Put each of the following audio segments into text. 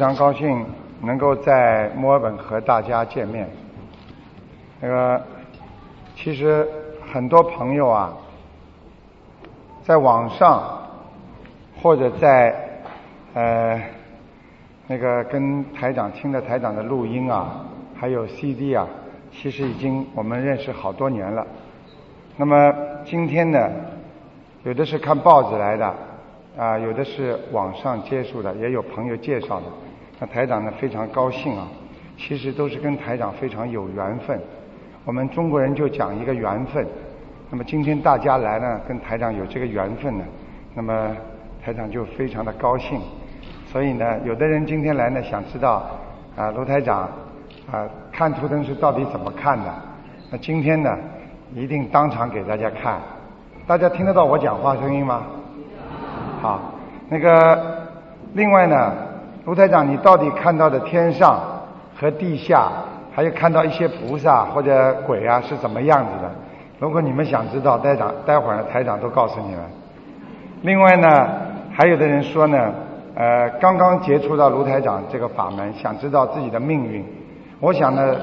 非常高兴能够在墨尔本和大家见面。那个，其实很多朋友啊，在网上或者在呃那个跟台长听的台长的录音啊，还有 CD 啊，其实已经我们认识好多年了。那么今天呢，有的是看报纸来的。啊，有的是网上接触的，也有朋友介绍的。那台长呢，非常高兴啊。其实都是跟台长非常有缘分。我们中国人就讲一个缘分。那么今天大家来呢，跟台长有这个缘分呢，那么台长就非常的高兴。所以呢，有的人今天来呢，想知道啊，卢台长啊，看图腾是到底怎么看的？那今天呢，一定当场给大家看。大家听得到我讲话声音吗？好，那个另外呢，卢台长，你到底看到的天上和地下，还有看到一些菩萨或者鬼啊是怎么样子的？如果你们想知道，台长待会儿台长都告诉你们。另外呢，还有的人说呢，呃，刚刚接触到卢台长这个法门，想知道自己的命运。我想呢，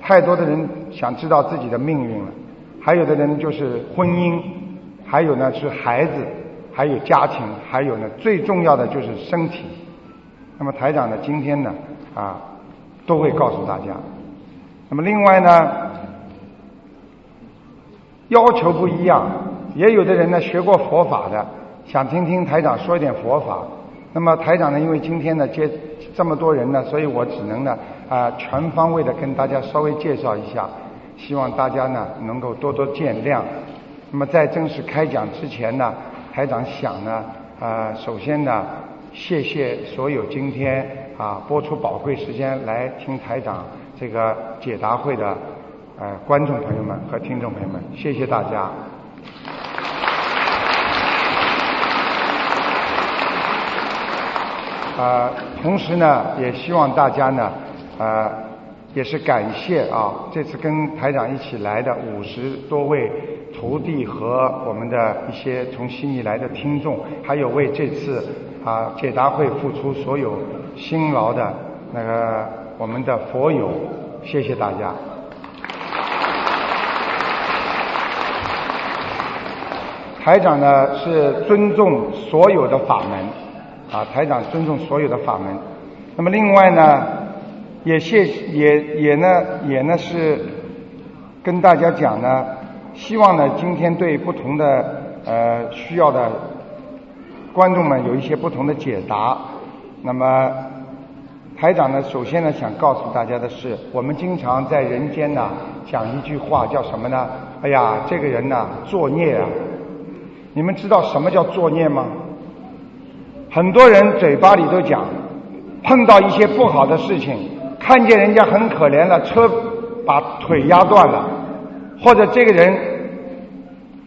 太多的人想知道自己的命运了，还有的人就是婚姻，还有呢是孩子。还有家庭，还有呢，最重要的就是身体。那么台长呢，今天呢，啊，都会告诉大家。那么另外呢，要求不一样，也有的人呢学过佛法的，想听听台长说一点佛法。那么台长呢，因为今天呢接这么多人呢，所以我只能呢啊全方位的跟大家稍微介绍一下，希望大家呢能够多多见谅。那么在正式开讲之前呢。台长想呢，啊，首先呢，谢谢所有今天啊播出宝贵时间来听台长这个解答会的呃观众朋友们和听众朋友们，谢谢大家。啊，同时呢，也希望大家呢，啊。也是感谢啊，这次跟台长一起来的五十多位徒弟和我们的一些从悉尼来的听众，还有为这次啊解答会付出所有辛劳的那个我们的佛友，谢谢大家。台长呢是尊重所有的法门啊，台长尊重所有的法门。那么另外呢？也谢也也呢也呢是跟大家讲呢，希望呢今天对不同的呃需要的观众们有一些不同的解答。那么台长呢，首先呢想告诉大家的是，我们经常在人间呢讲一句话叫什么呢？哎呀，这个人呢作孽啊！你们知道什么叫作孽吗？很多人嘴巴里都讲，碰到一些不好的事情。看见人家很可怜了，车把腿压断了，或者这个人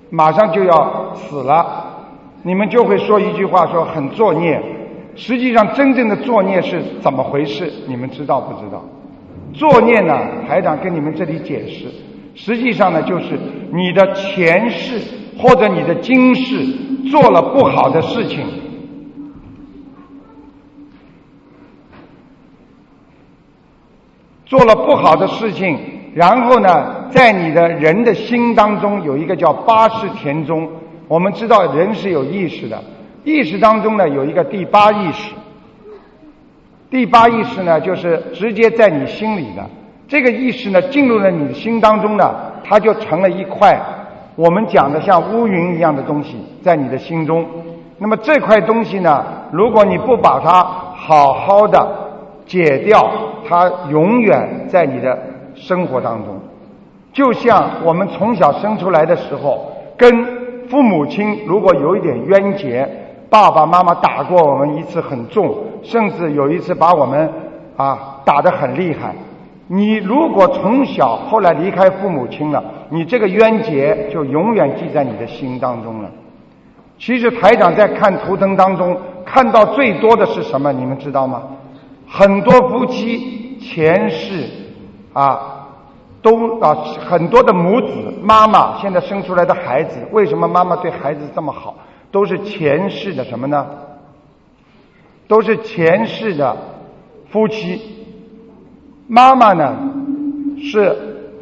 马上就要死了，你们就会说一句话，说很作孽。实际上，真正的作孽是怎么回事？你们知道不知道？作孽呢，台长跟你们这里解释，实际上呢，就是你的前世或者你的今世做了不好的事情。做了不好的事情，然后呢，在你的人的心当中有一个叫八识田中。我们知道人是有意识的，意识当中呢有一个第八意识。第八意识呢就是直接在你心里的这个意识呢进入了你的心当中呢，它就成了一块我们讲的像乌云一样的东西在你的心中。那么这块东西呢，如果你不把它好好的。解掉，它永远在你的生活当中，就像我们从小生出来的时候，跟父母亲如果有一点冤结，爸爸妈妈打过我们一次很重，甚至有一次把我们啊打得很厉害。你如果从小后来离开父母亲了，你这个冤结就永远记在你的心当中了。其实台长在看图腾当中看到最多的是什么？你们知道吗？很多夫妻前世啊，都啊很多的母子妈妈现在生出来的孩子，为什么妈妈对孩子这么好？都是前世的什么呢？都是前世的夫妻，妈妈呢是，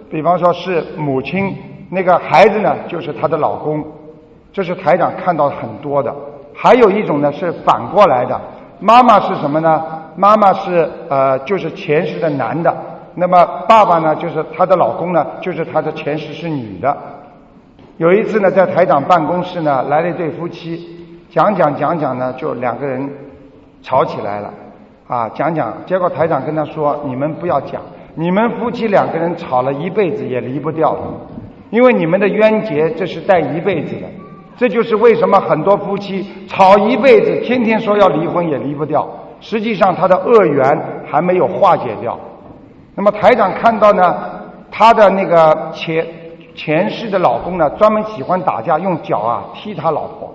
比方说是母亲，那个孩子呢就是她的老公，这是台长看到很多的。还有一种呢是反过来的，妈妈是什么呢？妈妈是呃就是前世的男的，那么爸爸呢就是她的老公呢就是她的前世是女的。有一次呢在台长办公室呢来了一对夫妻，讲讲讲讲呢就两个人吵起来了。啊，讲讲，结果台长跟他说：“你们不要讲，你们夫妻两个人吵了一辈子也离不掉，因为你们的冤结这是带一辈子的。这就是为什么很多夫妻吵一辈子，天天说要离婚也离不掉，实际上他的恶缘还没有化解掉。那么台长看到呢，他的那个前前世的老公呢，专门喜欢打架，用脚啊踢他老婆，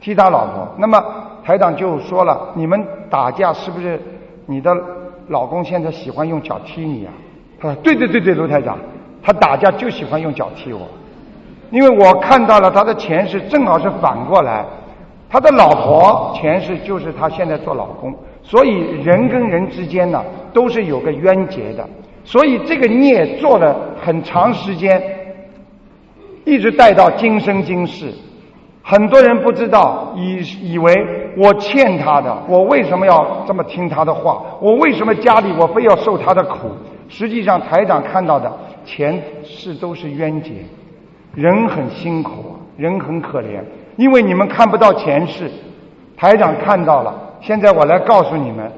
踢他老婆。那么。台长就说了：“你们打架是不是你的老公现在喜欢用脚踢你啊？”他说：“对对对对，卢台长，他打架就喜欢用脚踢我，因为我看到了他的前世正好是反过来，他的老婆前世就是他现在做老公，所以人跟人之间呢都是有个冤结的，所以这个孽做了很长时间，一直带到今生今世。”很多人不知道，以以为我欠他的，我为什么要这么听他的话？我为什么家里我非要受他的苦？实际上，台长看到的前世都是冤结，人很辛苦，人很可怜，因为你们看不到前世，台长看到了。现在我来告诉你们，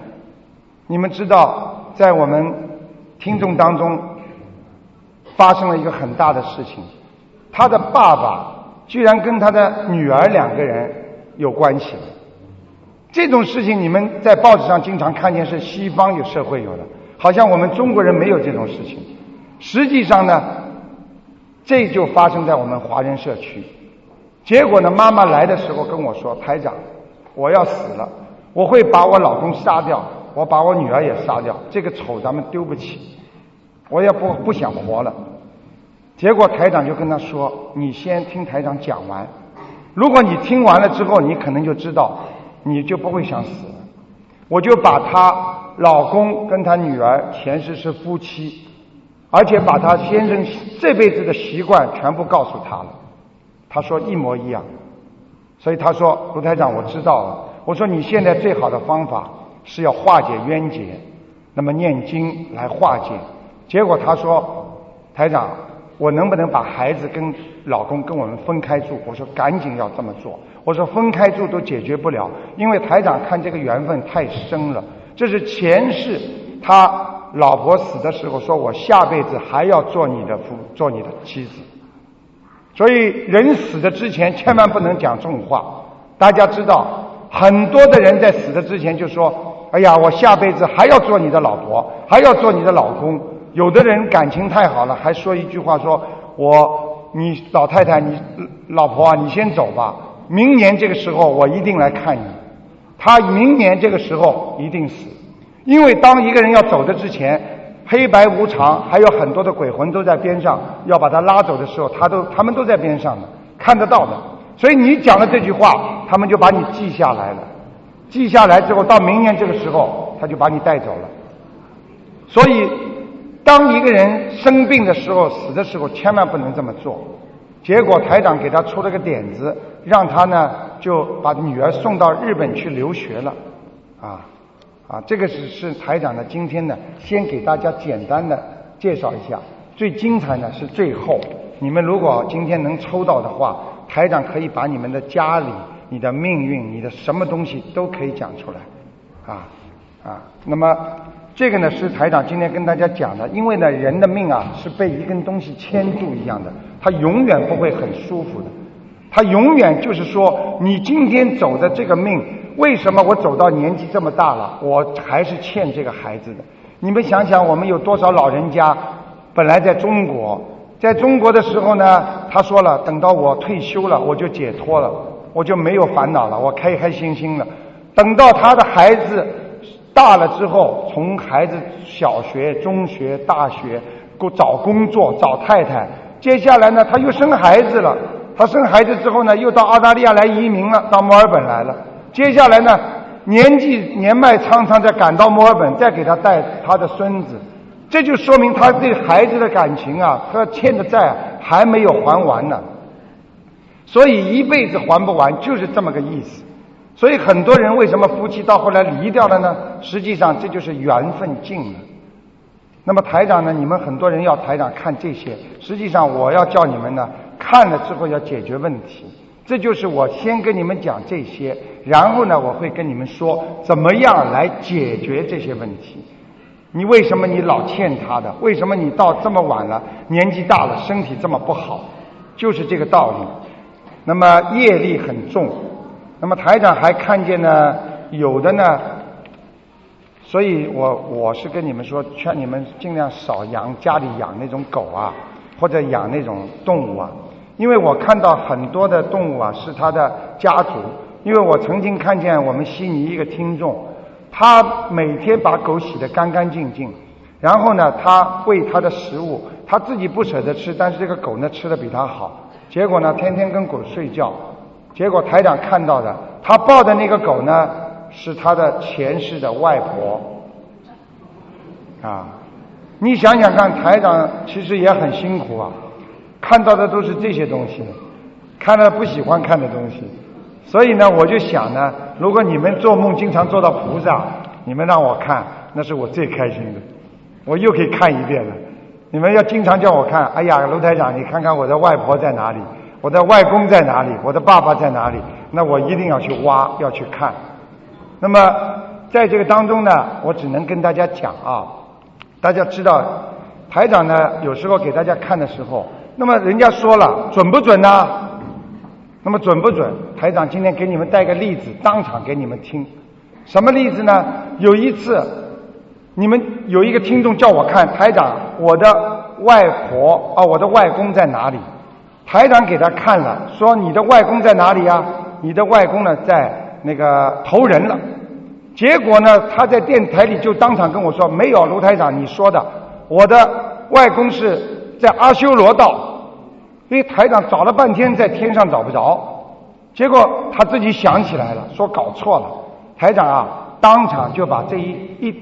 你们知道，在我们听众当中发生了一个很大的事情，他的爸爸。居然跟他的女儿两个人有关系了，这种事情你们在报纸上经常看见，是西方有社会有的，好像我们中国人没有这种事情。实际上呢，这就发生在我们华人社区。结果呢，妈妈来的时候跟我说：“排长，我要死了，我会把我老公杀掉，我把我女儿也杀掉，这个丑咱们丢不起，我也不不想活了。”结果台长就跟他说：“你先听台长讲完，如果你听完了之后，你可能就知道，你就不会想死。我就把她老公跟她女儿前世是夫妻，而且把她先生这辈子的习惯全部告诉他了。他说一模一样，所以他说卢台长，我知道了。我说你现在最好的方法是要化解冤结，那么念经来化解。结果他说台长。”我能不能把孩子跟老公跟我们分开住？我说赶紧要这么做。我说分开住都解决不了，因为台长看这个缘分太深了。这是前世他老婆死的时候说，我下辈子还要做你的夫，做你的妻子。所以人死的之前千万不能讲这种话。大家知道，很多的人在死的之前就说：“哎呀，我下辈子还要做你的老婆，还要做你的老公。”有的人感情太好了，还说一句话：“说我你老太太，你老婆啊，你先走吧。明年这个时候我一定来看你。他明年这个时候一定死，因为当一个人要走的之前，黑白无常，还有很多的鬼魂都在边上要把他拉走的时候，他都他们都在边上的，看得到的。所以你讲的这句话，他们就把你记下来了。记下来之后，到明年这个时候，他就把你带走了。所以。当一个人生病的时候、死的时候，千万不能这么做。结果台长给他出了个点子，让他呢就把女儿送到日本去留学了。啊啊，这个是是台长的。今天呢，先给大家简单的介绍一下。最精彩的是最后，你们如果今天能抽到的话，台长可以把你们的家里、你的命运、你的什么东西都可以讲出来。啊啊，那么。这个呢是台长今天跟大家讲的，因为呢人的命啊是被一根东西牵住一样的，他永远不会很舒服的，他永远就是说你今天走的这个命，为什么我走到年纪这么大了，我还是欠这个孩子的？你们想想，我们有多少老人家本来在中国，在中国的时候呢，他说了，等到我退休了，我就解脱了，我就没有烦恼了，我开开心心了，等到他的孩子。大了之后，从孩子小学、中学、大学，找工作、找太太。接下来呢，他又生孩子了。他生孩子之后呢，又到澳大利亚来移民了，到墨尔本来了。接下来呢，年纪年迈苍苍，再赶到墨尔本，再给他带他的孙子，这就说明他对孩子的感情啊，他欠的债还没有还完呢。所以一辈子还不完，就是这么个意思。所以很多人为什么夫妻到后来离掉了呢？实际上这就是缘分尽了。那么台长呢？你们很多人要台长看这些，实际上我要叫你们呢，看了之后要解决问题。这就是我先跟你们讲这些，然后呢，我会跟你们说怎么样来解决这些问题。你为什么你老欠他的？为什么你到这么晚了，年纪大了，身体这么不好？就是这个道理。那么业力很重。那么台长还看见呢，有的呢。所以我我是跟你们说，劝你们尽量少养家里养那种狗啊，或者养那种动物啊，因为我看到很多的动物啊是他的家族，因为我曾经看见我们悉尼一个听众，他每天把狗洗得干干净净，然后呢，他喂它的食物，他自己不舍得吃，但是这个狗呢吃的比他好，结果呢天天跟狗睡觉，结果台长看到的，他抱的那个狗呢。是他的前世的外婆啊！你想想看，台长其实也很辛苦啊，看到的都是这些东西，看了不喜欢看的东西。所以呢，我就想呢，如果你们做梦经常做到菩萨，你们让我看，那是我最开心的，我又可以看一遍了。你们要经常叫我看，哎呀，卢台长，你看看我的外婆在哪里，我的外公在哪里，我的爸爸在哪里，那我一定要去挖，要去看。那么，在这个当中呢，我只能跟大家讲啊，大家知道，台长呢有时候给大家看的时候，那么人家说了准不准呢？那么准不准？台长今天给你们带个例子，当场给你们听。什么例子呢？有一次，你们有一个听众叫我看台长，我的外婆啊，我的外公在哪里？台长给他看了，说你的外公在哪里呀？你的外公呢在。那个投人了，结果呢，他在电台里就当场跟我说：“没有卢台长你说的，我的外公是在阿修罗道。”因为台长找了半天在天上找不着，结果他自己想起来了，说搞错了。台长啊，当场就把这一一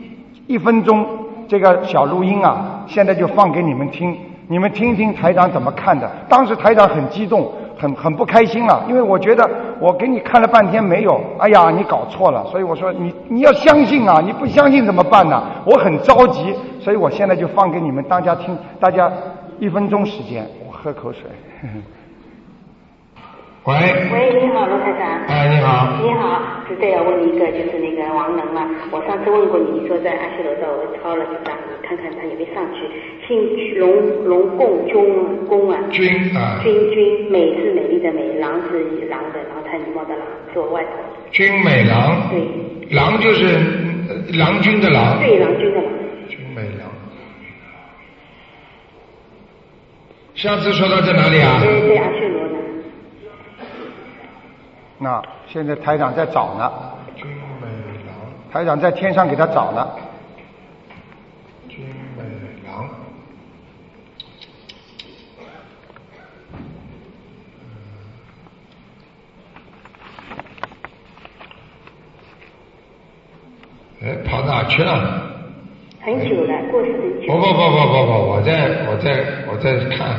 一分钟这个小录音啊，现在就放给你们听，你们听听台长怎么看的。当时台长很激动。很很不开心了，因为我觉得我给你看了半天没有，哎呀，你搞错了，所以我说你你要相信啊，你不相信怎么办呢？我很着急，所以我现在就放给你们大家听，大家一分钟时间，喝口水。喂。喂，你好，罗台长。哎，你好。你好，是这要问一个，就是那个王能嘛。我上次问过你，你说在阿修罗道我抄了，几张你看看他有没有上去。姓龙，龙共军公啊。军啊。军军，美是美丽的美，狼是狼的，然后他礼貌的狼，是我外婆。军美郎。对。狼就是郎君的狼。对，郎君的狼。军美郎。上次说到在哪里啊？在在阿修罗呢。那现在台长在找呢，台长在天上给他找呢。君美郎，哎，跑哪去了？很久了，过世很久。不不不不不不，我在我在我在看。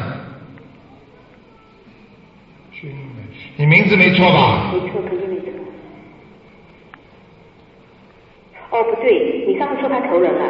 你名字没错吧？没错，肯定没错。哦，不对，你上次说他投人了。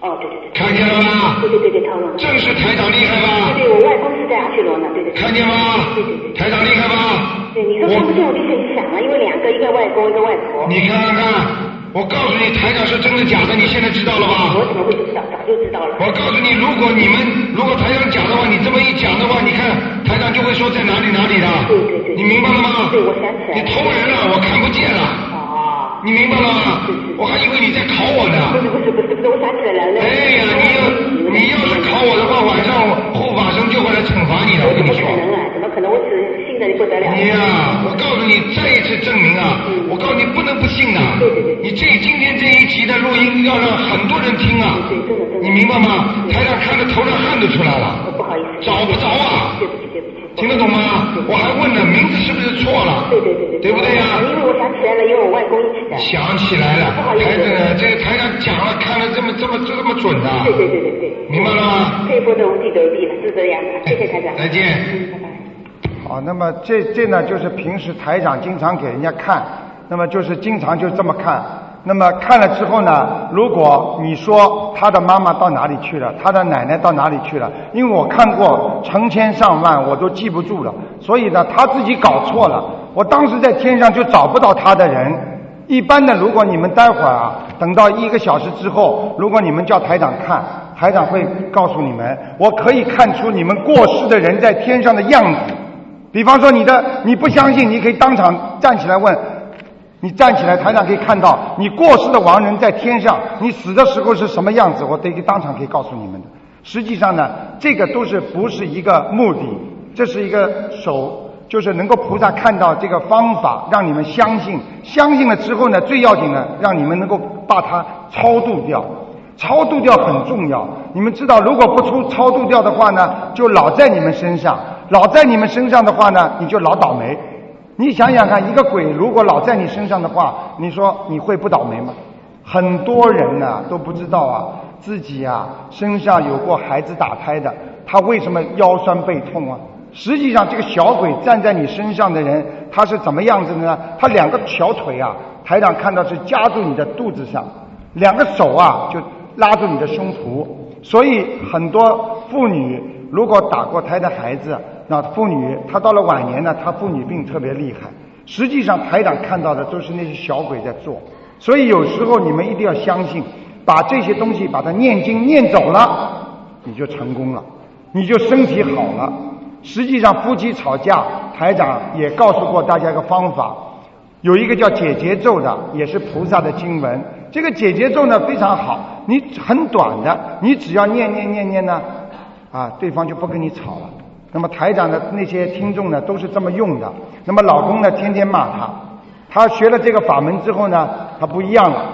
哦，对对对。看见了吗？对对对对，投人。正是台长厉害吧？对对，我外公是在阿修罗呢，对对。看见吗？对对对。台长厉害吧？对，你说看不见我就很想了，因为两个，一个外公，一个外婆。你看看。我告诉你，台长是真的假的，你现在知道了吧？我怎么会不知道？早就知道了。我告诉你，如果你们如果台长讲的话，你这么一讲的话，你看台长就会说在哪里哪里的。对对对。你明白了吗？对，我想起来。你偷人了，我看不见了。哦。你明白了吗？我还以为你在考我呢。不是不是不是不是，我想起来了。哎呀，你要你要是考我的话，晚上护法神就会来惩罚你的。我跟你说。不可能啊！怎么可能？我只信的不得了。你呀，我告诉你，再一次证明啊！我告诉你，不能不信的。对对对。你这今天这一集的录音要让很多人听啊！对，真的真的。你明白吗？台上看的头上汗都出来了。不好意思。找不着啊！对不起对不起。听得懂吗？我还问呢名字是不是错了？对对对对。对不对呀？因为我想起来了，因为我外公一起的。想起来了。不好意思。台长，这个台长讲了，看了这么这么这么准的。对对对对对。明白了吗？这一波的无地得地了，是这样的。谢谢台长。再见。嗯，拜拜。好，那么这这呢，就是平时台长经常给人家看，那么就是经常就这么看。那么看了之后呢，如果你说他的妈妈到哪里去了，他的奶奶到哪里去了，因为我看过成千上万，我都记不住了，所以呢，他自己搞错了。我当时在天上就找不到他的人。一般的，如果你们待会儿啊，等到一个小时之后，如果你们叫台长看，台长会告诉你们，我可以看出你们过世的人在天上的样子。比方说你的，你不相信，你可以当场站起来问。你站起来，台上可以看到你过世的亡人在天上，你死的时候是什么样子？我得当场可以告诉你们的。实际上呢，这个都是不是一个目的，这是一个手，就是能够菩萨看到这个方法，让你们相信。相信了之后呢，最要紧的，让你们能够把它超度掉。超度掉很重要。你们知道，如果不出超度掉的话呢，就老在你们身上，老在你们身上的话呢，你就老倒霉。你想想看，一个鬼如果老在你身上的话，你说你会不倒霉吗？很多人呢都不知道啊，自己啊身上有过孩子打胎的，他为什么腰酸背痛啊？实际上，这个小鬼站在你身上的人，他是怎么样子的呢？他两个小腿啊，台上看到是夹住你的肚子上，两个手啊就拉住你的胸脯，所以很多妇女如果打过胎的孩子。那妇女，她到了晚年呢，她妇女病特别厉害。实际上，台长看到的都是那些小鬼在做。所以有时候你们一定要相信，把这些东西把它念经念走了，你就成功了，你就身体好了。实际上，夫妻吵架，台长也告诉过大家一个方法，有一个叫解结咒的，也是菩萨的经文。这个解结咒呢非常好，你很短的，你只要念念念念呢，啊，对方就不跟你吵了。那么台长的那些听众呢，都是这么用的。那么老公呢，天天骂他。他学了这个法门之后呢，他不一样了。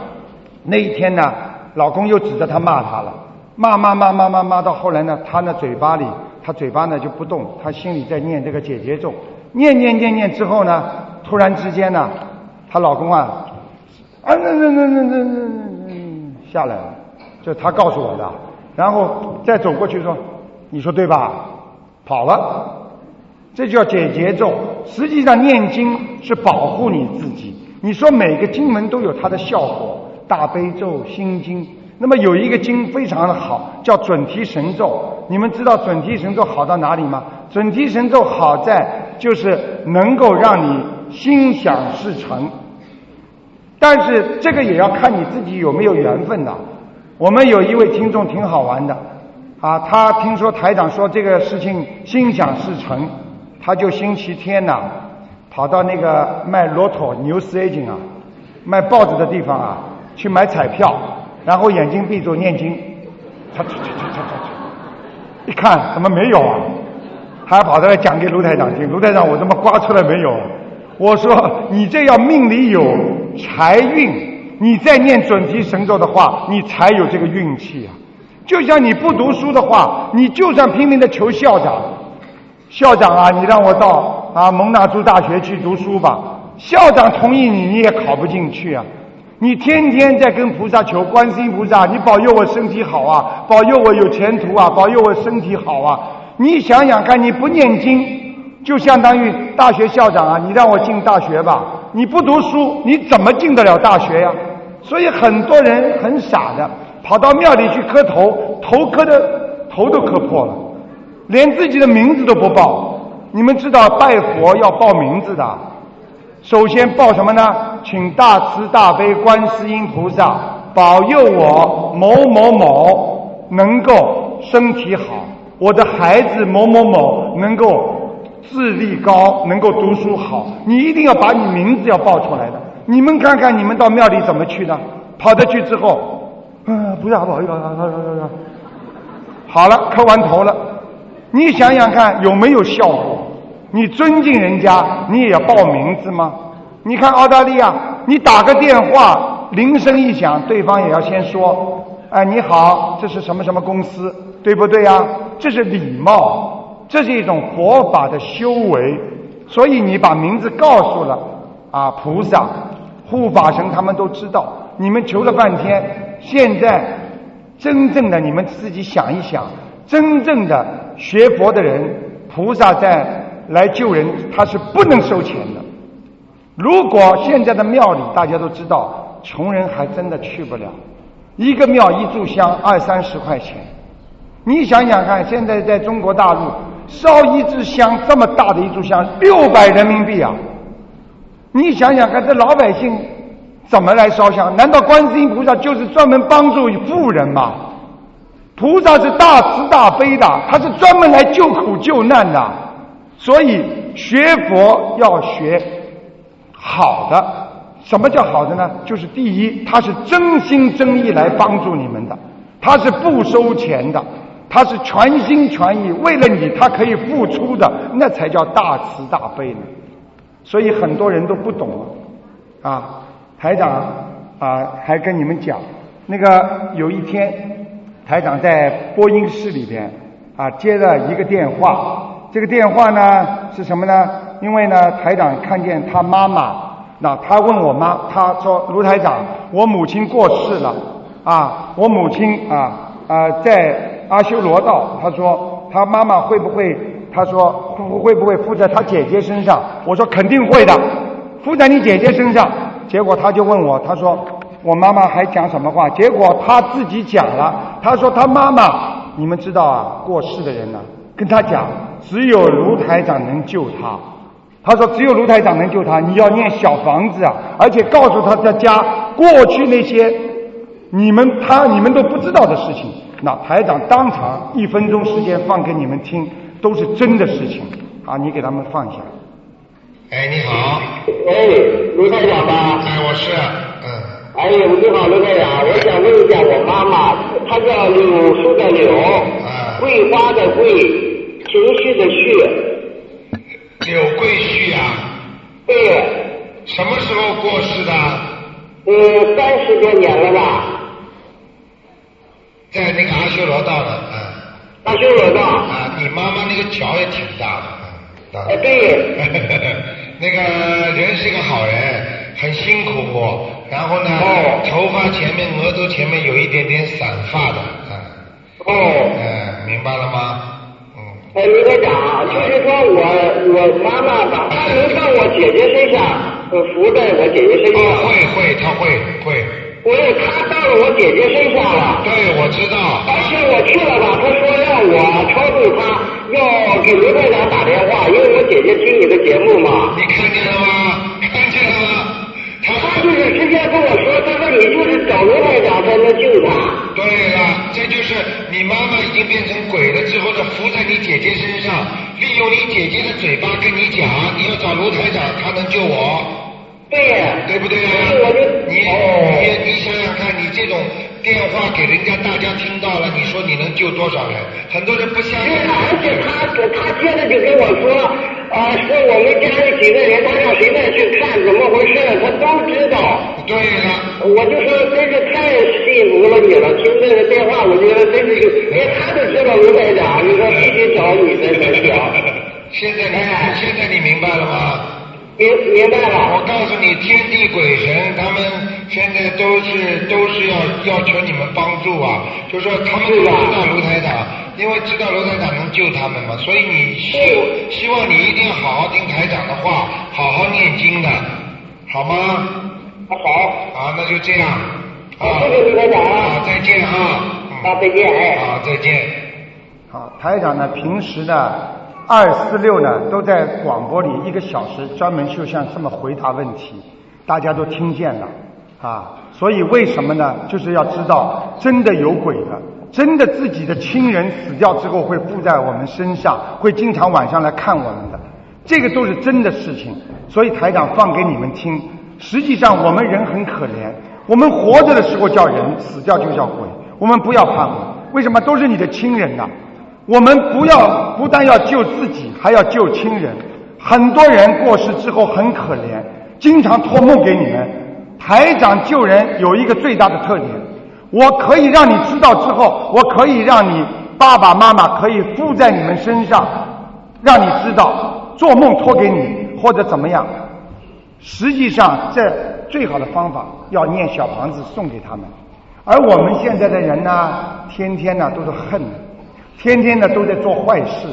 那一天呢，老公又指着他骂他了，骂骂骂骂骂骂到后来呢，他呢嘴巴里，他嘴巴呢就不动，他心里在念这个姐姐咒。念念念念之后呢，突然之间呢，她老公啊，啊那那那那那那那下来了，就他告诉我的。然后再走过去说，你说对吧？好了，这叫解节奏。实际上念经是保护你自己。你说每个经文都有它的效果，大悲咒、心经。那么有一个经非常的好，叫准提神咒。你们知道准提神咒好到哪里吗？准提神咒好在就是能够让你心想事成。但是这个也要看你自己有没有缘分的。我们有一位听众挺好玩的。啊，他听说台长说这个事情心想事成，他就星期天呐，跑到那个卖骆驼牛 s agent 啊，卖报纸的地方啊，去买彩票，然后眼睛闭着念经，他他他他他他，一看怎么没有啊？他跑到来讲给卢台长听，卢台长我他妈刮出来没有？我说你这要命里有财运，你再念准提神咒的话，你才有这个运气啊。就像你不读书的话，你就算拼命的求校长，校长啊，你让我到啊蒙纳珠大学去读书吧，校长同意你，你也考不进去啊。你天天在跟菩萨求，观世音菩萨，你保佑我身体好啊，保佑我有前途啊，保佑我身体好啊。你想想看，你不念经，就相当于大学校长啊，你让我进大学吧，你不读书，你怎么进得了大学呀？所以很多人很傻的。跑到庙里去磕头，头磕的头都磕破了，连自己的名字都不报。你们知道拜佛要报名字的，首先报什么呢？请大慈大悲观世音菩萨保佑我某某某能够身体好，我的孩子某某某能够智力高，能够读书好。你一定要把你名字要报出来的。你们看看你们到庙里怎么去的？跑着去之后。嗯，不要，不好意思，好好好，好了，磕完头了。你想想看有没有效果？你尊敬人家，你也要报名字吗？你看澳大利亚，你打个电话，铃声一响，对方也要先说：“哎，你好，这是什么什么公司，对不对呀？”这是礼貌。这是一种佛法的修为。所以你把名字告诉了啊，菩萨、护法神，他们都知道。你们求了半天，现在真正的你们自己想一想，真正的学佛的人，菩萨在来救人，他是不能收钱的。如果现在的庙里大家都知道，穷人还真的去不了。一个庙一炷香二三十块钱，你想想看，现在在中国大陆。烧一支香，这么大的一炷香，六百人民币啊！你想想看，这老百姓怎么来烧香？难道观世音菩萨就是专门帮助富人吗？菩萨是大慈大悲的，他是专门来救苦救难的。所以学佛要学好的。什么叫好的呢？就是第一，他是真心真意来帮助你们的，他是不收钱的。他是全心全意为了你，他可以付出的，那才叫大慈大悲呢。所以很多人都不懂啊。台长啊，还跟你们讲，那个有一天，台长在播音室里边啊接了一个电话，这个电话呢是什么呢？因为呢台长看见他妈妈，那他问我妈，他说卢台长，我母亲过世了啊，我母亲啊啊在。阿修罗道，他说他妈妈会不会？他说会不会附在他姐姐身上？我说肯定会的，附在你姐姐身上。结果他就问我，他说我妈妈还讲什么话？结果他自己讲了，他说他妈妈，你们知道啊，过世的人呢，跟他讲，只有卢台长能救他。他说只有卢台长能救他，你要念小房子啊，而且告诉他的家过去那些你们他你们都不知道的事情。那台长当场一分钟时间放给你们听，都是真的事情。啊，你给他们放下。哎，你好。哎，卢台长吗？哎，我是。嗯。哎，你好，卢台长，我想问一下我妈妈，她叫柳树的柳，桂花的桂，情绪的绪。柳桂絮啊。对。什么时候过世的？嗯，三十多年了吧。在那个阿修罗道的，嗯，阿修罗道啊，你妈妈那个脚也挺大的，嗯，哎对，那个人是个好人，很辛苦，然后呢，头发前面额头前面有一点点散发的，嗯，哦，嗯，明白了吗？嗯，哎，卢科长，就是说我我妈妈吧她能上我姐姐身上，呃扶在我姐姐身上，会会，她会会。我她到了我姐姐身上了。对，我知道。而且我去了吧，她说让我超度他，要给卢队长打电话，因为我姐姐听你的节目嘛。你看见了吗？看见了吗？他就是直接跟我说，他说你就是找卢队长才能救他。对了，这就是你妈妈已经变成鬼了之后呢，附在你姐姐身上，利用你姐姐的嘴巴跟你讲，你要找卢台长，他能救我。对，对不对啊？你你你想想看，你这种电话给人家大家听到了，你说你能救多少人？很多人不相信。而且他他接着就跟我说，啊，是我们家里几个人，他让谁再去看怎么回事，他都知道。对了。我就说真是太信服了你了，听这个电话，我觉得真是，连他都知道卢台长，你说必须找你的才行。现在你现在你明白了吗？明明白了，我告诉你，天地鬼神他们现在都是都是要要求你们帮助啊，就说他们知道卢台长，因为知道卢台长能救他们嘛，所以你希希望你一定要好好听台长的话，好好念经的，好吗？好。啊，那就这样。啊，谢谢卢台长。啊，再见啊。啊，再见，啊。好，再见。好，台长呢，平时呢。二四六呢，都在广播里一个小时，专门就像这么回答问题，大家都听见了啊。所以为什么呢？就是要知道，真的有鬼的，真的自己的亲人死掉之后会附在我们身上，会经常晚上来看我们的，这个都是真的事情。所以台长放给你们听。实际上我们人很可怜，我们活着的时候叫人，死掉就叫鬼。我们不要怕鬼，为什么？都是你的亲人呐。我们不要不但要救自己，还要救亲人。很多人过世之后很可怜，经常托梦给你们。台长救人有一个最大的特点，我可以让你知道之后，我可以让你爸爸妈妈可以附在你们身上，让你知道做梦托给你或者怎么样。实际上，这最好的方法要念小房子送给他们。而我们现在的人呢，天天呢都是恨，天天呢都在做坏事，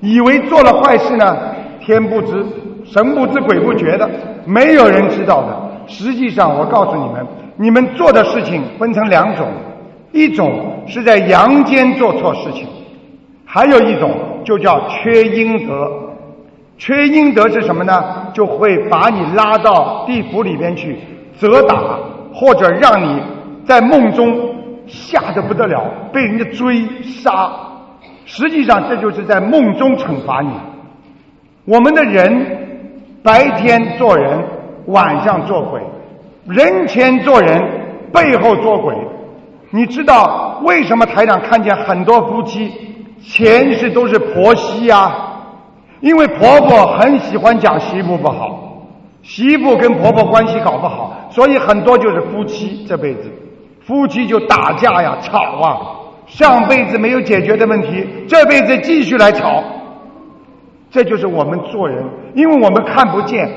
以为做了坏事呢，天不知、神不知、鬼不觉的，没有人知道的。实际上，我告诉你们，你们做的事情分成两种，一种是在阳间做错事情，还有一种就叫缺阴德。缺阴德是什么呢？就会把你拉到地府里边去责打，或者让你在梦中吓得不得了，被人家追杀。实际上，这就是在梦中惩罚你。我们的人白天做人，晚上做鬼，人前做人，背后做鬼。你知道为什么台长看见很多夫妻前世都是婆媳呀？因为婆婆很喜欢讲媳妇不好，媳妇跟婆婆关系搞不好，所以很多就是夫妻这辈子，夫妻就打架呀、吵啊，上辈子没有解决的问题，这辈子继续来吵，这就是我们做人，因为我们看不见。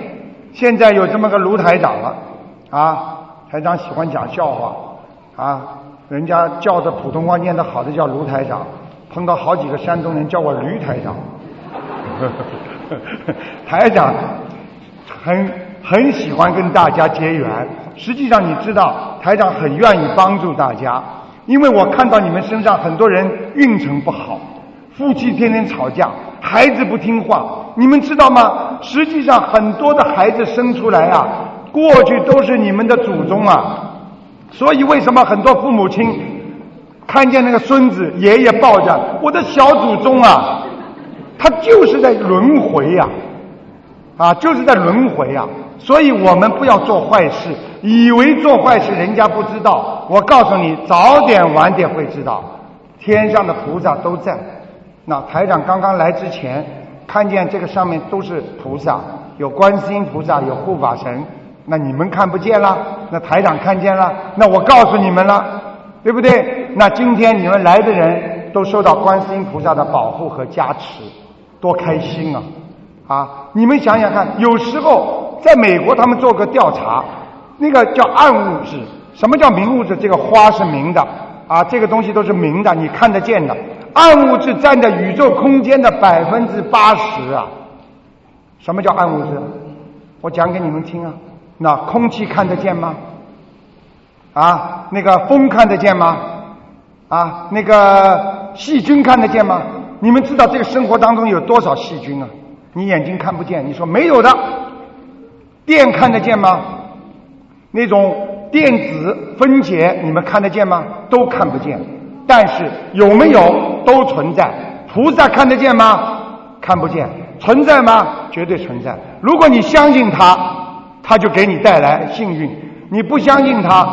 现在有这么个卢台长了，啊，台长喜欢讲笑话，啊，人家叫着普通话念得好的叫卢台长，碰到好几个山东人叫我驴台长。台长很很喜欢跟大家结缘。实际上，你知道，台长很愿意帮助大家，因为我看到你们身上很多人运程不好，夫妻天天吵架，孩子不听话。你们知道吗？实际上，很多的孩子生出来啊，过去都是你们的祖宗啊。所以，为什么很多父母亲看见那个孙子，爷爷抱着我的小祖宗啊？他就是在轮回呀，啊，就是在轮回呀。所以我们不要做坏事，以为做坏事人家不知道。我告诉你，早点晚点会知道。天上的菩萨都在。那台长刚刚来之前，看见这个上面都是菩萨，有观世音菩萨，有护法神。那你们看不见了，那台长看见了。那我告诉你们了，对不对？那今天你们来的人都受到观世音菩萨的保护和加持。多开心啊！啊，你们想想看，有时候在美国他们做个调查，那个叫暗物质，什么叫明物质？这个花是明的啊，这个东西都是明的，你看得见的。暗物质占的宇宙空间的百分之八十啊！什么叫暗物质？我讲给你们听啊。那空气看得见吗？啊，那个风看得见吗？啊，那个细菌看得见吗？你们知道这个生活当中有多少细菌啊？你眼睛看不见，你说没有的。电看得见吗？那种电子分解你们看得见吗？都看不见。但是有没有都存在？菩萨看得见吗？看不见。存在吗？绝对存在。如果你相信他，他就给你带来幸运；你不相信他，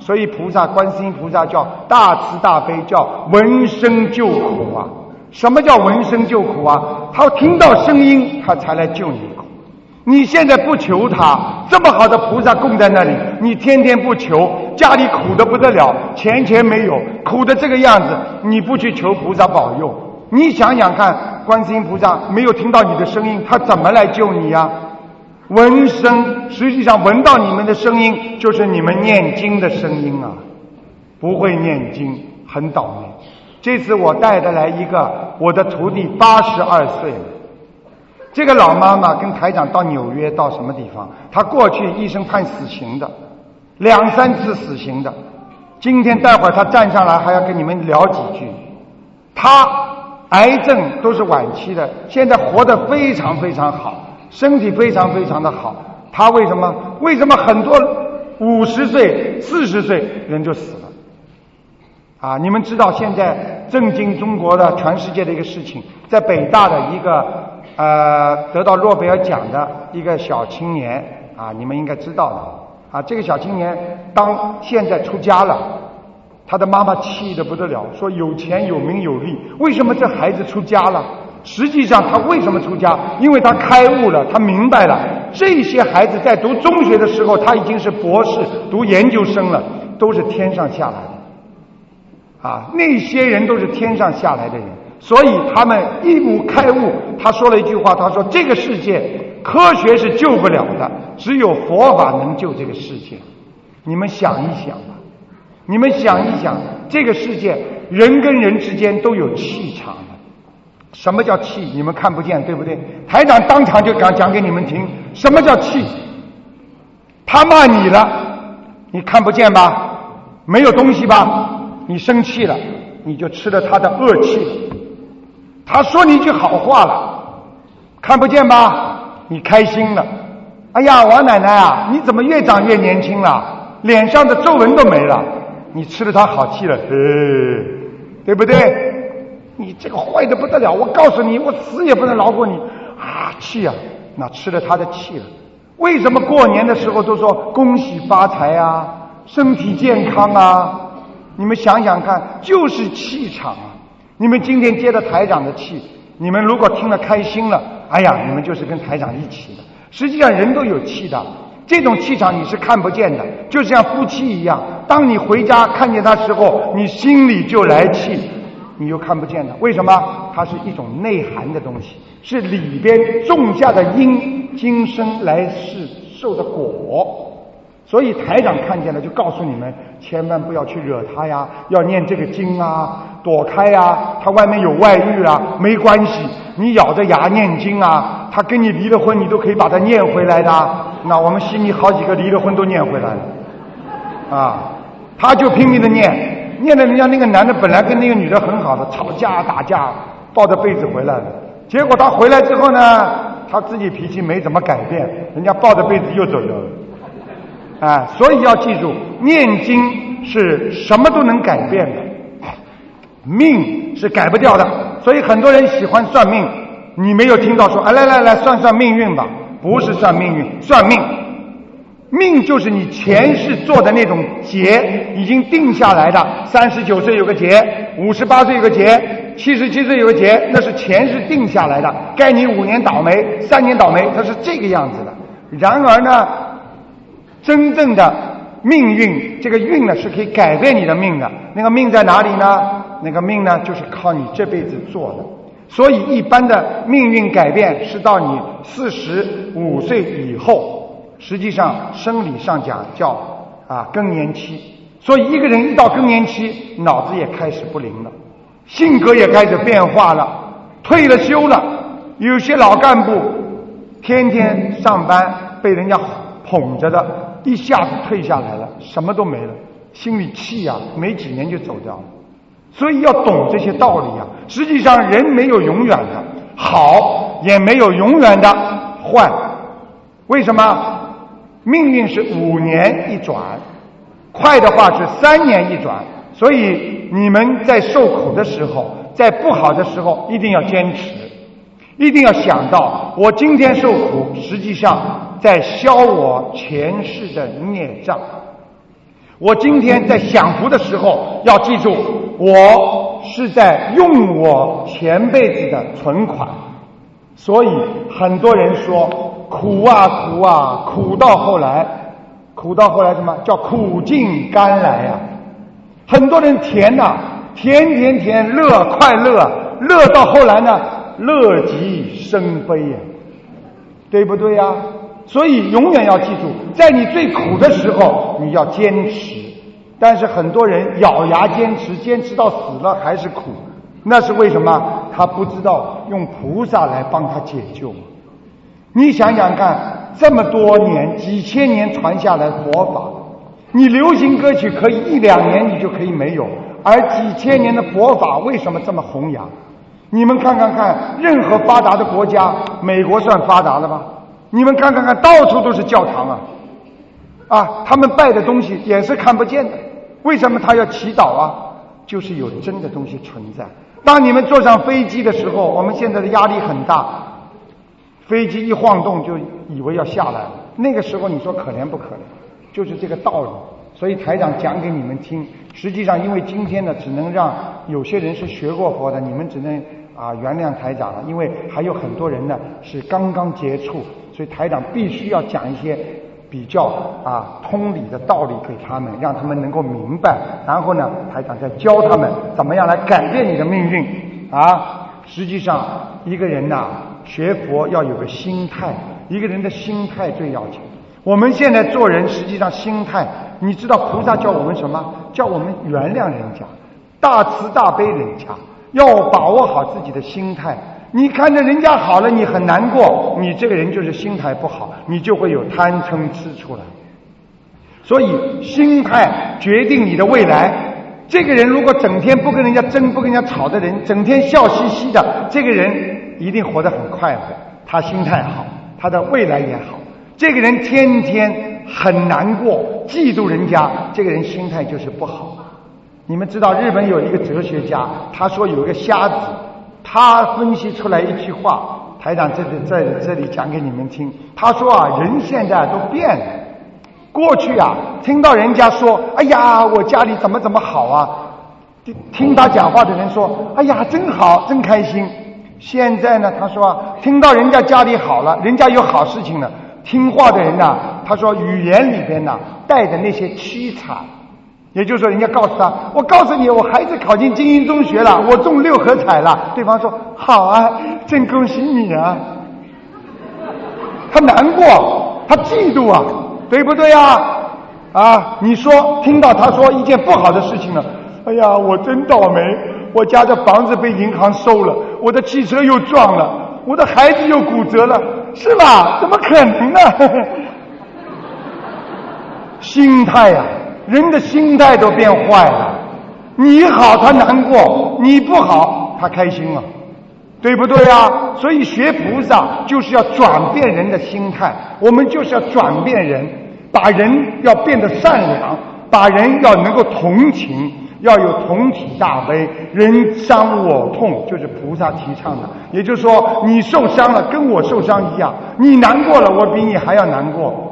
所以菩萨、观世音菩萨叫大慈大悲，叫闻声救苦啊。什么叫闻声救苦啊？他听到声音，他才来救你。你现在不求他，这么好的菩萨供在那里，你天天不求，家里苦的不得了，钱钱没有，苦的这个样子，你不去求菩萨保佑，你想想看，观世音菩萨没有听到你的声音，他怎么来救你呀？闻声，实际上闻到你们的声音，就是你们念经的声音啊。不会念经，很倒霉。这次我带的来一个我的徒弟，八十二岁。这个老妈妈跟台长到纽约到什么地方？她过去医生判死刑的，两三次死刑的。今天待会儿她站上来还要跟你们聊几句。她癌症都是晚期的，现在活得非常非常好，身体非常非常的好。她为什么？为什么很多五十岁、四十岁人就死了？啊，你们知道现在震惊中国的全世界的一个事情，在北大的一个呃得到诺贝尔奖的一个小青年啊，你们应该知道的啊。这个小青年当现在出家了，他的妈妈气得不得了，说有钱有名有利，为什么这孩子出家了？实际上他为什么出家？因为他开悟了，他明白了，这些孩子在读中学的时候，他已经是博士、读研究生了，都是天上下来的。啊，那些人都是天上下来的人，所以他们一无开悟。他说了一句话，他说：“这个世界科学是救不了的，只有佛法能救这个世界。”你们想一想吧，你们想一想，这个世界人跟人之间都有气场的。什么叫气？你们看不见，对不对？台长当场就讲讲给你们听，什么叫气？他骂你了，你看不见吧？没有东西吧？你生气了，你就吃了他的恶气。他说你一句好话了，看不见吧？你开心了。哎呀，王奶奶啊，你怎么越长越年轻了？脸上的皱纹都没了。你吃了他好气了，对不对？你这个坏的不得了！我告诉你，我死也不能饶过你啊！气啊，那吃了他的气了。为什么过年的时候都说恭喜发财啊，身体健康啊？你们想想看，就是气场啊！你们今天接了台长的气，你们如果听了开心了，哎呀，你们就是跟台长一起的。实际上人都有气的，这种气场你是看不见的，就像夫妻一样，当你回家看见他时候，你心里就来气，你又看不见的。为什么？它是一种内涵的东西，是里边种下的因，今生来世受的果。所以台长看见了，就告诉你们，千万不要去惹他呀，要念这个经啊，躲开呀。他外面有外遇啊，没关系，你咬着牙念经啊。他跟你离了婚，你都可以把他念回来的。那我们悉尼好几个离了婚都念回来了，啊，他就拼命的念，念的人家那个男的本来跟那个女的很好的，吵架打架，抱着被子回来了。结果他回来之后呢，他自己脾气没怎么改变，人家抱着被子又走掉了。啊，所以要记住，念经是什么都能改变的，命是改不掉的。所以很多人喜欢算命，你没有听到说，啊，来来来，算算命运吧？不是算命运，算命，命就是你前世做的那种劫，已经定下来的。三十九岁有个劫，五十八岁有个劫，七十七岁有个劫，那是前世定下来的，该你五年倒霉，三年倒霉，它是这个样子的。然而呢？真正的命运，这个运呢是可以改变你的命的。那个命在哪里呢？那个命呢，就是靠你这辈子做的。所以，一般的命运改变是到你四十五岁以后。实际上，生理上讲叫啊更年期。所以，一个人一到更年期，脑子也开始不灵了，性格也开始变化了，退了休了。有些老干部天天上班，被人家捧着的。一下子退下来了，什么都没了，心里气呀，没几年就走掉了。所以要懂这些道理啊。实际上，人没有永远的好，也没有永远的坏。为什么？命运是五年一转，快的话是三年一转。所以你们在受苦的时候，在不好的时候，一定要坚持，一定要想到，我今天受苦，实际上。在消我前世的孽障。我今天在享福的时候，要记住，我是在用我前辈子的存款。所以很多人说苦啊苦啊，苦到后来，苦到后来什么叫苦尽甘来呀？很多人甜呐，甜甜甜，乐快乐，乐到后来呢，乐极生悲呀，对不对呀？所以永远要记住，在你最苦的时候，你要坚持。但是很多人咬牙坚持，坚持到死了还是苦，那是为什么？他不知道用菩萨来帮他解救。你想想看，这么多年、几千年传下来佛法，你流行歌曲可以一两年你就可以没有，而几千年的佛法为什么这么弘扬？你们看看看，任何发达的国家，美国算发达了吧？你们看看看，到处都是教堂啊！啊，他们拜的东西也是看不见的。为什么他要祈祷啊？就是有真的东西存在。当你们坐上飞机的时候，我们现在的压力很大，飞机一晃动就以为要下来了。那个时候你说可怜不可怜？就是这个道理。所以台长讲给你们听，实际上因为今天呢，只能让有些人是学过佛的，你们只能啊原谅台长了，因为还有很多人呢是刚刚接触。所以台长必须要讲一些比较啊通理的道理给他们，让他们能够明白。然后呢，台长再教他们怎么样来改变你的命运。啊，实际上一个人呐，学佛要有个心态，一个人的心态最要紧。我们现在做人，实际上心态，你知道菩萨叫我们什么？叫我们原谅人家，大慈大悲人家，要把握好自己的心态。你看着人家好了，你很难过，你这个人就是心态不好，你就会有贪嗔痴出来。所以心态决定你的未来。这个人如果整天不跟人家争、不跟人家吵的人，整天笑嘻嘻的，这个人一定活得很快活。他心态好，他的未来也好。这个人天天很难过，嫉妒人家，这个人心态就是不好。你们知道日本有一个哲学家，他说有一个瞎子，他分析出来一句话，台长这里在这里讲给你们听。他说啊，人现在都变了。过去啊，听到人家说，哎呀，我家里怎么怎么好啊，听他讲话的人说，哎呀，真好，真开心。现在呢，他说啊，听到人家家里好了，人家有好事情了，听话的人呢，他说语言里边呢带着那些凄惨，也就是说，人家告诉他，我告诉你，我孩子考进精英中学了，我中六合彩了。对方说，好啊，真恭喜你啊。他难过，他嫉妒啊。对不对啊？啊，你说听到他说一件不好的事情了，哎呀，我真倒霉，我家的房子被银行收了，我的汽车又撞了，我的孩子又骨折了，是吧？怎么可能呢？心态呀，人的心态都变坏了。你好，他难过；你不好，他开心了，对不对呀？所以学菩萨就是要转变人的心态，我们就是要转变人，把人要变得善良，把人要能够同情，要有同体大悲，人伤我痛，就是菩萨提倡的。也就是说，你受伤了，跟我受伤一样，你难过了，我比你还要难过。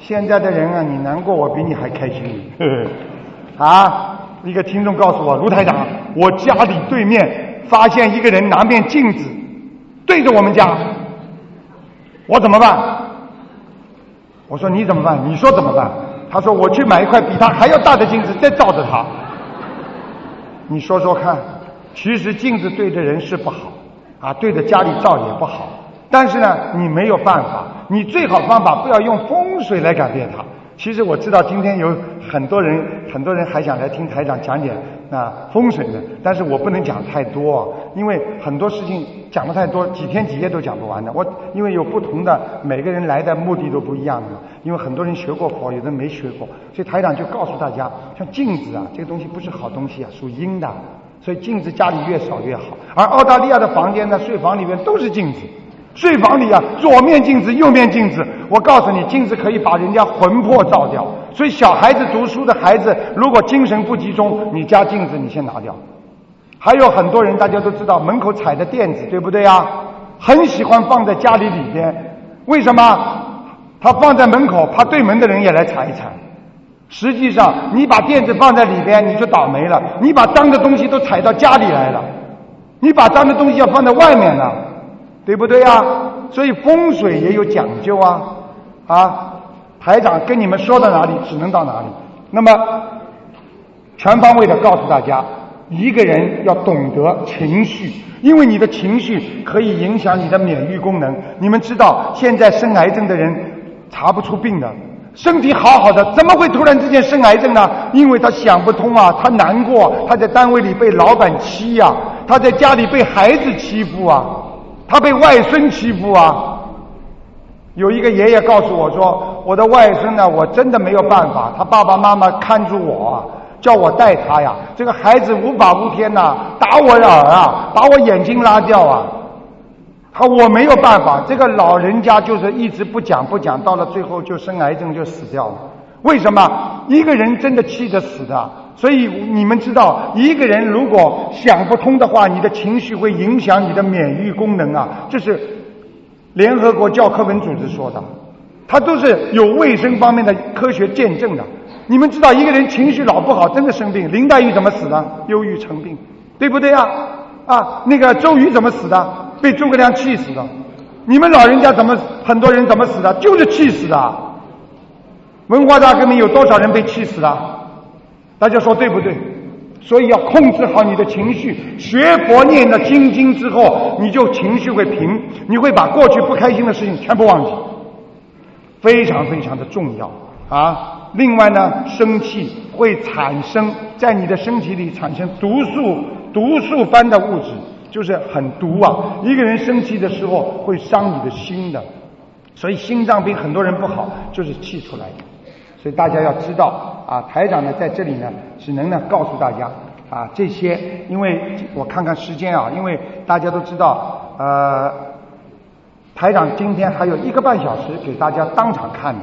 现在的人啊，你难过，我比你还开心。啊，一个听众告诉我，卢台长，我家里对面发现一个人拿面镜子。对着我们家，我怎么办？我说你怎么办？你说怎么办？他说我去买一块比他还要大的镜子，再照着他。你说说看，其实镜子对着人是不好，啊，对着家里照也不好。但是呢，你没有办法，你最好方法不要用风水来改变它。其实我知道今天有很多人，很多人还想来听台长讲点那风水的，但是我不能讲太多，因为很多事情讲的太多，几天几夜都讲不完的。我因为有不同的每个人来的目的都不一样的，因为很多人学过佛，有的没学过，所以台长就告诉大家，像镜子啊，这个东西不是好东西啊，属阴的，所以镜子家里越少越好。而澳大利亚的房间呢，睡房里面都是镜子。睡房里啊，左面镜子，右面镜子。我告诉你，镜子可以把人家魂魄照掉。所以小孩子读书的孩子，如果精神不集中，你家镜子你先拿掉。还有很多人，大家都知道门口踩的垫子，对不对呀？很喜欢放在家里里边。为什么？他放在门口，怕对门的人也来踩一踩。实际上，你把垫子放在里边，你就倒霉了。你把脏的东西都踩到家里来了。你把脏的东西要放在外面了。对不对呀？所以风水也有讲究啊！啊，台长跟你们说到哪里，只能到哪里。那么，全方位的告诉大家，一个人要懂得情绪，因为你的情绪可以影响你的免疫功能。你们知道，现在生癌症的人查不出病的，身体好好的，怎么会突然之间生癌症呢？因为他想不通啊，他难过，他在单位里被老板欺呀，他在家里被孩子欺负啊。他被外孙欺负啊！有一个爷爷告诉我说：“我的外孙呢，我真的没有办法，他爸爸妈妈看住我，叫我带他呀。这个孩子无法无天呐，打我耳啊，把我眼睛拉掉啊。他我没有办法，这个老人家就是一直不讲不讲，到了最后就生癌症就死掉了。为什么？一个人真的气得死的。”所以你们知道，一个人如果想不通的话，你的情绪会影响你的免疫功能啊！这是联合国教科文组织说的，它都是有卫生方面的科学见证的。你们知道，一个人情绪老不好，真的生病。林黛玉怎么死的？忧郁成病，对不对啊？啊，那个周瑜怎么死的？被诸葛亮气死的。你们老人家怎么很多人怎么死的？就是气死的。文化大革命有多少人被气死了？大家说对不对？所以要控制好你的情绪。学佛念了经经之后，你就情绪会平，你会把过去不开心的事情全部忘记，非常非常的重要啊。另外呢，生气会产生在你的身体里产生毒素，毒素般的物质，就是很毒啊。一个人生气的时候会伤你的心的，所以心脏病很多人不好，就是气出来的。所以大家要知道啊，台长呢在这里呢，只能呢告诉大家啊这些，因为我看看时间啊，因为大家都知道，呃，台长今天还有一个半小时给大家当场看的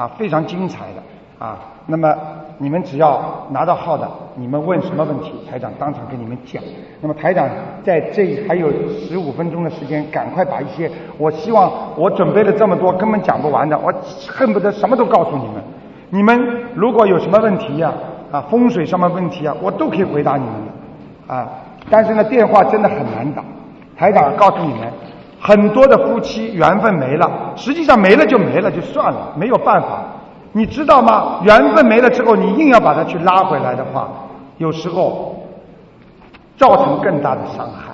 啊，非常精彩的。啊，那么你们只要拿到号的，你们问什么问题，台长当场给你们讲。那么台长在这还有十五分钟的时间，赶快把一些我希望我准备了这么多根本讲不完的，我恨不得什么都告诉你们。你们如果有什么问题呀，啊风水上面问题啊，我都可以回答你们的。啊，但是呢电话真的很难打。台长告诉你们，很多的夫妻缘分没了，实际上没了就没了就算了，没有办法。你知道吗？缘分没了之后，你硬要把它去拉回来的话，有时候造成更大的伤害。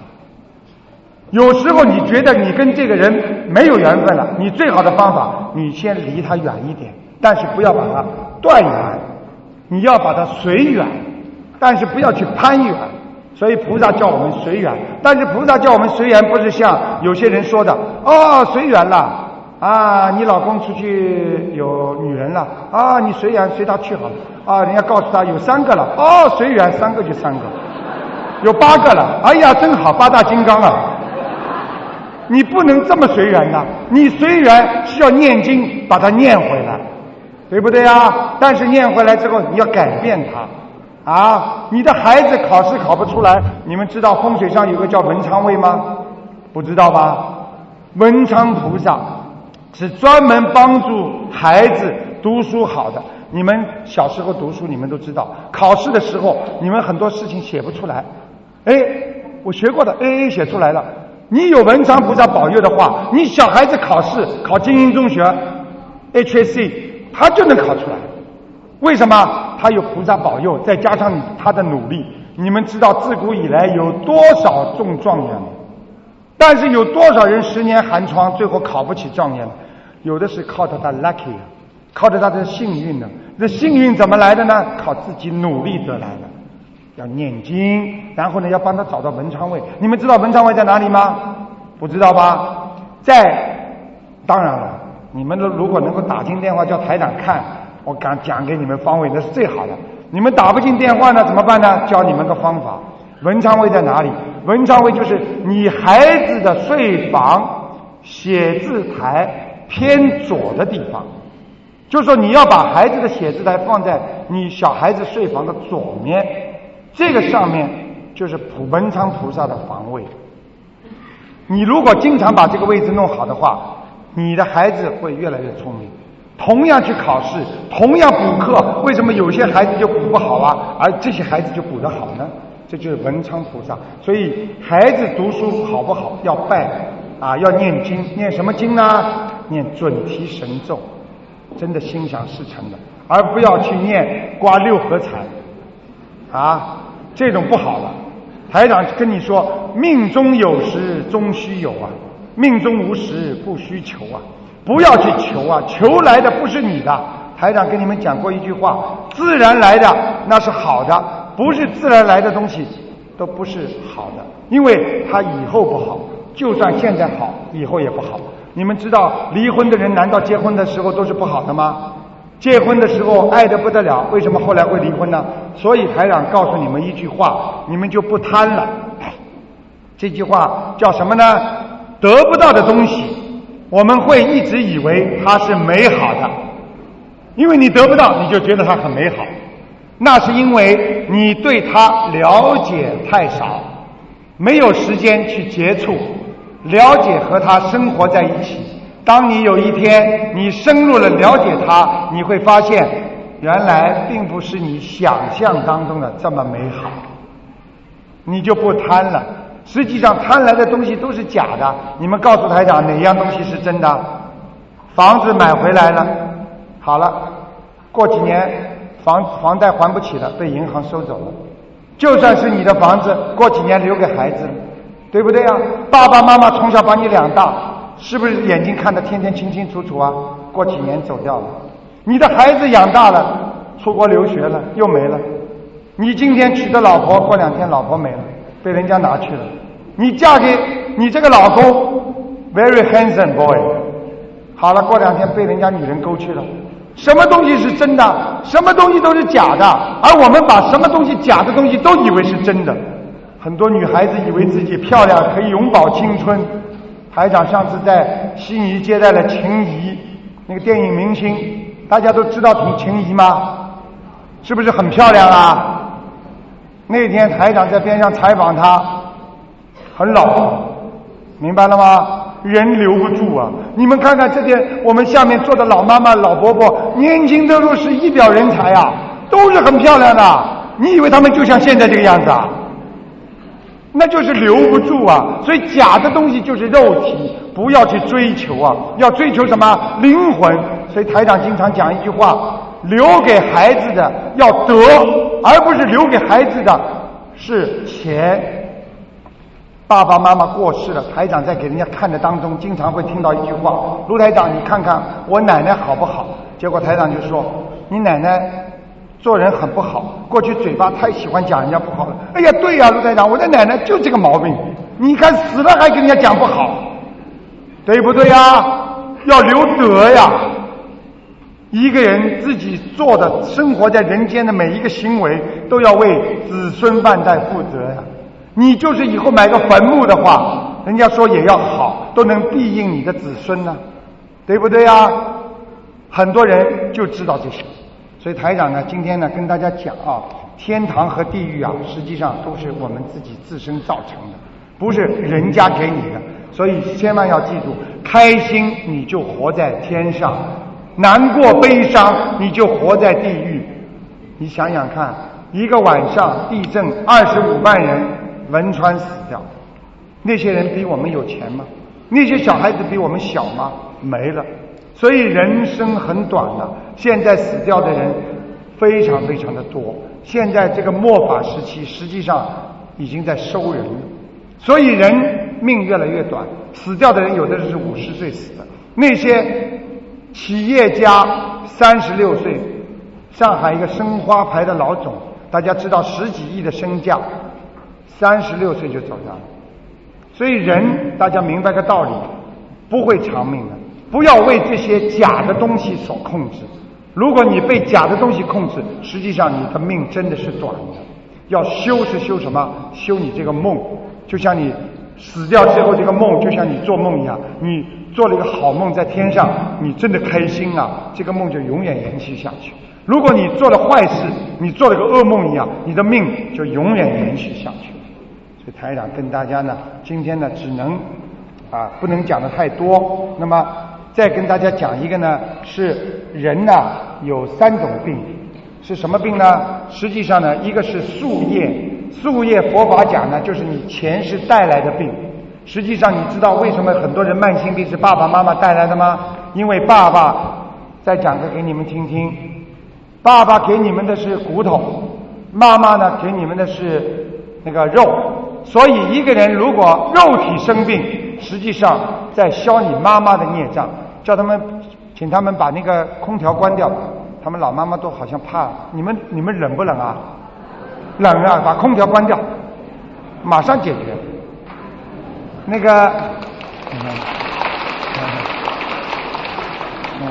有时候你觉得你跟这个人没有缘分了，你最好的方法，你先离他远一点，但是不要把它断缘，你要把它随缘，但是不要去攀缘。所以菩萨叫我们随缘，但是菩萨叫我们随缘，不是像有些人说的哦，随缘了。啊，你老公出去有女人了啊，你随缘随他去好了啊。人家告诉他有三个了，哦，随缘三个就三个，有八个了，哎呀，真好，八大金刚啊！你不能这么随缘呐，你随缘是要念经把它念回来，对不对啊？但是念回来之后你要改变它啊。你的孩子考试考不出来，你们知道风水上有个叫文昌位吗？不知道吧？文昌菩萨。是专门帮助孩子读书好的。你们小时候读书，你们都知道，考试的时候，你们很多事情写不出来。哎，我学过的 A A 写出来了。你有文昌菩萨保佑的话，你小孩子考试考精英中学 H A C 他就能考出来。为什么？他有菩萨保佑，再加上他的努力。你们知道自古以来有多少中状元？但是有多少人十年寒窗，最后考不起状元？有的是靠着他 lucky，靠着他的幸运呢。这幸运怎么来的呢？靠自己努力得来的。要念经，然后呢，要帮他找到文昌位。你们知道文昌位在哪里吗？不知道吧？在，当然了，你们如果能够打进电话叫台长看，我敢讲给你们方位，那是最好的。你们打不进电话呢，怎么办呢？教你们个方法。文昌位在哪里？文昌位就是你孩子的睡房、写字台偏左的地方。就是说你要把孩子的写字台放在你小孩子睡房的左面，这个上面就是普文昌菩萨的房位。你如果经常把这个位置弄好的话，你的孩子会越来越聪明。同样去考试，同样补课，为什么有些孩子就补不好啊？而这些孩子就补得好呢？这就是文昌菩萨，所以孩子读书好不好要拜啊，要念经，念什么经呢？念准提神咒，真的心想事成的，而不要去念刮六合彩啊，这种不好了。台长跟你说，命中有时终须有啊，命中无时不需求啊，不要去求啊，求来的不是你的。台长跟你们讲过一句话，自然来的那是好的。不是自然来的东西，都不是好的，因为他以后不好，就算现在好，以后也不好。你们知道离婚的人难道结婚的时候都是不好的吗？结婚的时候爱的不得了，为什么后来会离婚呢？所以台长告诉你们一句话，你们就不贪了。这句话叫什么呢？得不到的东西，我们会一直以为它是美好的，因为你得不到，你就觉得它很美好。那是因为你对它了解太少，没有时间去接触、了解和他生活在一起。当你有一天你深入了了解他，你会发现，原来并不是你想象当中的这么美好，你就不贪了。实际上贪来的东西都是假的。你们告诉台长哪样东西是真的？房子买回来了，好了，过几年。房房贷还不起了，被银行收走了，就算是你的房子，过几年留给孩子，对不对呀？爸爸妈妈从小把你养大，是不是眼睛看得天天清清楚楚啊？过几年走掉了，你的孩子养大了，出国留学了，又没了。你今天娶的老婆，过两天老婆没了，被人家拿去了。你嫁给你这个老公，very handsome boy，好了，过两天被人家女人勾去了。什么东西是真的？什么东西都是假的。而我们把什么东西假的东西都以为是真的。很多女孩子以为自己漂亮可以永葆青春。台长上次在悉尼接待了秦怡，那个电影明星，大家都知道秦秦怡吗？是不是很漂亮啊？那天台长在边上采访她，很老，明白了吗？人留不住啊！你们看看这边我们下面坐的老妈妈、老伯伯，年轻的时候是一表人才啊，都是很漂亮的。你以为他们就像现在这个样子啊？那就是留不住啊！所以假的东西就是肉体，不要去追求啊！要追求什么灵魂？所以台长经常讲一句话：留给孩子的要得，而不是留给孩子的是钱。爸爸妈妈过世了，台长在给人家看的当中，经常会听到一句话：“卢台长，你看看我奶奶好不好？”结果台长就说：“你奶奶做人很不好，过去嘴巴太喜欢讲人家不好了。”哎呀，对呀，卢台长，我的奶奶就这个毛病。你看死了还跟人家讲不好，对不对呀？要留德呀！一个人自己做的生活在人间的每一个行为，都要为子孙万代负责呀。你就是以后买个坟墓的话，人家说也要好，都能庇应你的子孙呢，对不对呀？很多人就知道这些，所以台长呢，今天呢跟大家讲啊，天堂和地狱啊，实际上都是我们自己自身造成的，不是人家给你的。所以千万要记住，开心你就活在天上，难过悲伤你就活在地狱。你想想看，一个晚上地震，二十五万人。汶川死掉，那些人比我们有钱吗？那些小孩子比我们小吗？没了。所以人生很短的，现在死掉的人非常非常的多。现在这个末法时期，实际上已经在收人了。所以人命越来越短，死掉的人有的是五十岁死的。那些企业家三十六岁，上海一个申花牌的老总，大家知道十几亿的身价。三十六岁就走掉了，所以人大家明白个道理，不会长命的。不要为这些假的东西所控制。如果你被假的东西控制，实际上你的命真的是短的。要修是修什么？修你这个梦，就像你死掉之后这个梦，就像你做梦一样。你做了一个好梦在天上，你真的开心啊，这个梦就永远延续下去。如果你做了坏事，你做了个噩梦一样，你的命就永远延续下去。所以台长跟大家呢，今天呢只能啊不能讲的太多。那么再跟大家讲一个呢，是人呢有三种病，是什么病呢？实际上呢，一个是宿业，宿业佛法讲呢就是你前世带来的病。实际上你知道为什么很多人慢性病是爸爸妈妈带来的吗？因为爸爸再讲个给你们听听，爸爸给你们的是骨头，妈妈呢给你们的是那个肉。所以，一个人如果肉体生病，实际上在消你妈妈的孽障。叫他们，请他们把那个空调关掉。他们老妈妈都好像怕。你们你们冷不冷啊？冷啊！把空调关掉，马上解决。那个，嗯，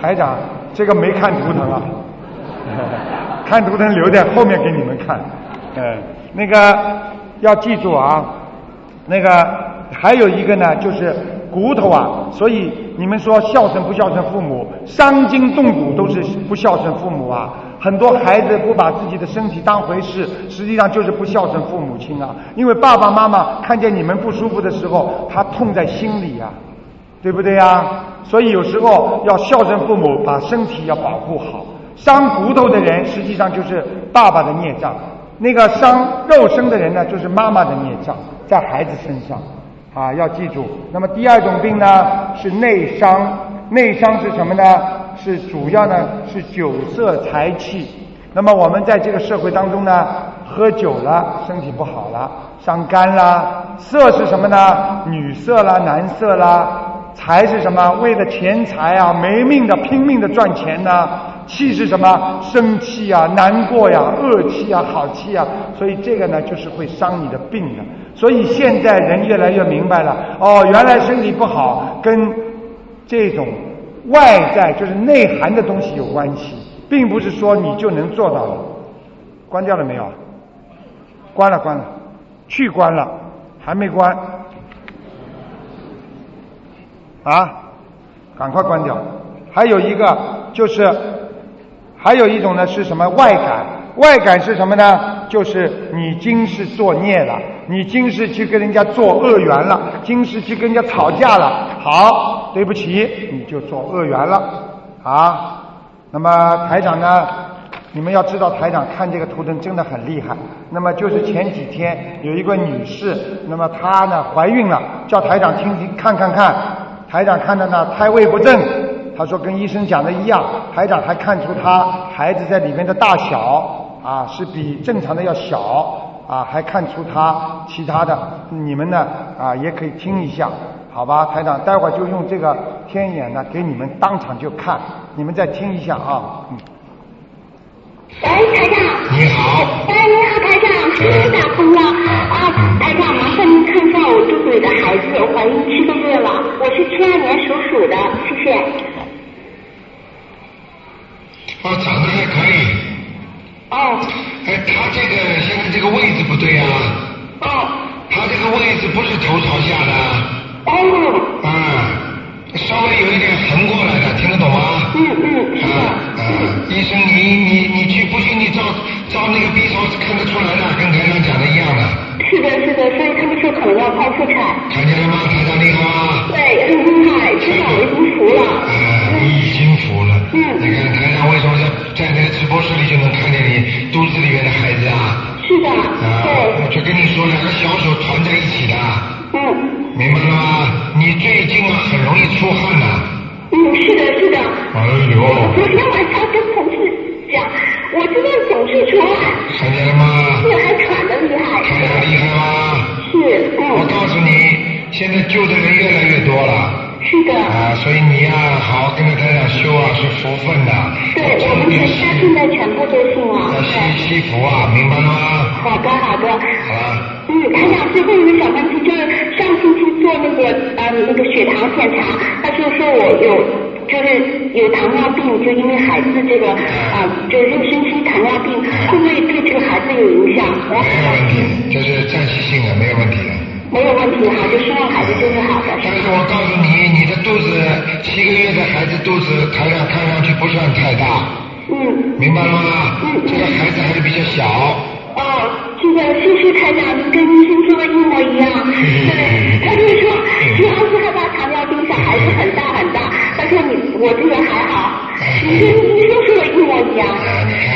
台长，这个没看图腾啊，看图腾留在后面给你们看。嗯，那个。要记住啊，那个还有一个呢，就是骨头啊。所以你们说孝顺不孝顺父母，伤筋动骨都是不孝顺父母啊。很多孩子不把自己的身体当回事，实际上就是不孝顺父母亲啊。因为爸爸妈妈看见你们不舒服的时候，他痛在心里呀，对不对呀？所以有时候要孝顺父母，把身体要保护好。伤骨头的人，实际上就是爸爸的孽障。那个伤肉身的人呢，就是妈妈的孽障在孩子身上，啊，要记住。那么第二种病呢是内伤，内伤是什么呢？是主要呢是酒色财气。那么我们在这个社会当中呢，喝酒了，身体不好了，伤肝啦。色是什么呢？女色啦，男色啦。财是什么？为了钱财啊，没命的拼命的赚钱呢。气是什么？生气啊，难过呀，恶气啊，好气啊。所以这个呢，就是会伤你的病的。所以现在人越来越明白了，哦，原来身体不好跟这种外在就是内涵的东西有关系，并不是说你就能做到的。关掉了没有？关了，关了，去关了，还没关。啊，赶快关掉。还有一个就是，还有一种呢是什么外感？外感是什么呢？就是你今世作孽了，你今世去跟人家做恶缘了，今世去跟人家吵架了。好，对不起，你就做恶缘了啊。那么台长呢？你们要知道，台长看这个图腾真的很厉害。那么就是前几天有一个女士，那么她呢怀孕了，叫台长听听看看看。台长看到呢胎位不正，他说跟医生讲的一样。台长还看出他孩子在里面的大小啊是比正常的要小啊，还看出他其他的。你们呢啊也可以听一下，好吧？台长待会儿就用这个天眼呢给你们当场就看，你们再听一下啊。嗯。喂，台长。你好。哎，你好，台长，终于打通了。啊，台长，麻烦您看一下我肚子里的孩子，我怀孕七个月了，我是七二年属鼠的，谢谢。哦，长得还可以。哦。哎，他这个现在这个位置不对啊。哦。他这个位置不是头朝下的。哦。啊。稍微有一点横过来的，听得懂吗？嗯嗯，啊。啊，医生，你你你去不信你照照那个 B 超看得出来的，跟台上讲的一样的。是的，是的，所以他们说可能要剖腹产。看见了吗？台长厉害吗？对，很厉害，至少我已经服了。啊，你已经服了。嗯。你看台长为什么在在那个直播室里就能看见你肚子里面的孩子啊？是的。啊。对。我就跟你说，两个小手团在一起的。嗯。明白了吗？你最近啊很容易出汗的。嗯，是的，是的。哎呦。昨天晚上跟同事讲，我真的总是出汗。看见了吗？是还喘的厉害。喘得厉害吗？是，嗯。我告诉你，现在救的人越来越多了。是的。啊，所以你要，好好跟着他俩修啊，是福分的。对，我们全家现在全部都信了。要西西福啊，明白了吗？好的，好的。好了。嗯，台长，最后一个小问题就是上星期做那个呃那个血糖检查，他就说我有就是有糖尿病，就因为孩子这个啊就是妊娠期糖尿病，会不会对这个孩子有影响？没有问题，就是暂时性的，没有问题的。没有问题，好，就希望孩子就是好的。但是我告诉你，你的肚子七个月的孩子肚子，台上看上去不算太大。嗯。明白了吗？嗯。这个孩子还是比较小。哦，这个谢谢台长，跟医生说的一模一样。对，他就说主要是害怕糖尿病，小孩子很大很大。他说你我这个还好，你跟医生说的一模一样。啊，你看，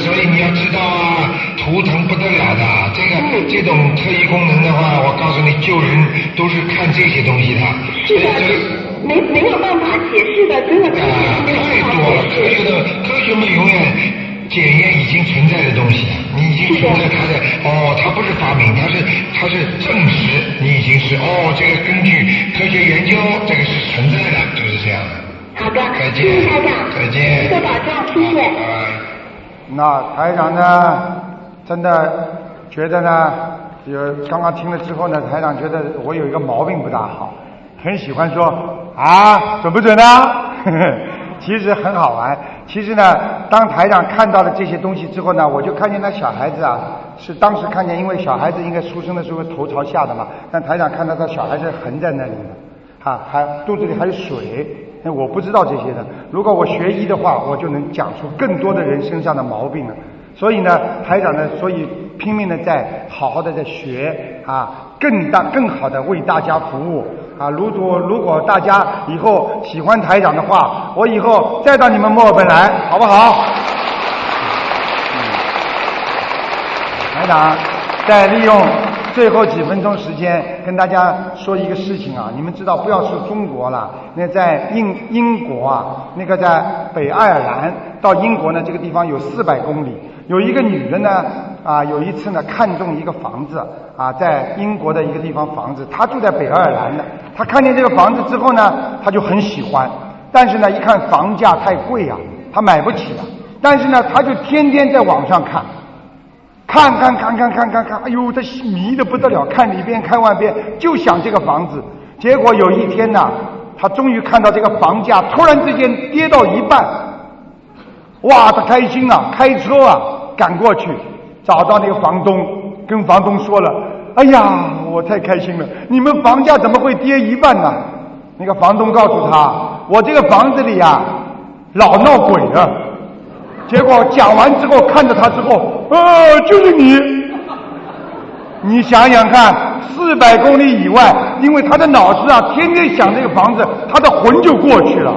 所以你要知道啊，图腾不得了的，这个这种特异功能的话，我告诉你，救人都是看这些东西的。是的，没没有办法解释的，真的太多了，科学的科学们永远。检验已经存在的东西，你已经存在它的哦，它不是发明，它是它是证实你已经是哦，这个根据科学研究，这个是存在的，就是这样的。好的，再见，再见，多保重，谢谢。那台长呢，真的觉得呢，有刚刚听了之后呢，台长觉得我有一个毛病不大好，很喜欢说啊，准不准呢？其实很好玩。其实呢，当台长看到了这些东西之后呢，我就看见那小孩子啊，是当时看见，因为小孩子应该出生的时候头朝下的嘛，但台长看到他小孩子横在那里的，啊，还肚子里还有水，那我不知道这些的。如果我学医的话，我就能讲出更多的人身上的毛病了。所以呢，台长呢，所以拼命的在好好的在学啊，更大更好的为大家服务。啊，如果如果大家以后喜欢台长的话，我以后再到你们墨尔本来，好不好？台长，再利用最后几分钟时间跟大家说一个事情啊，你们知道，不要说中国了，那在英英国啊，那个在北爱尔兰到英国呢，这个地方有四百公里，有一个女的呢，啊，有一次呢看中一个房子啊，在英国的一个地方房子，她住在北爱尔兰的，她看见这个房子之后呢，她就很喜欢，但是呢一看房价太贵啊，她买不起了，但是呢她就天天在网上看。看看看看看看看，哎呦，他迷的不得了，看里边看外边，就想这个房子。结果有一天呢，他终于看到这个房价突然之间跌到一半，哇，他开心啊，开车啊赶过去，找到那个房东，跟房东说了：“哎呀，我太开心了，你们房价怎么会跌一半呢？”那个房东告诉他：“我这个房子里呀，老闹鬼了。”结果讲完之后，看着他之后，呃，就是你。你想想看，四百公里以外，因为他的脑子啊，天天想这个房子，他的魂就过去了。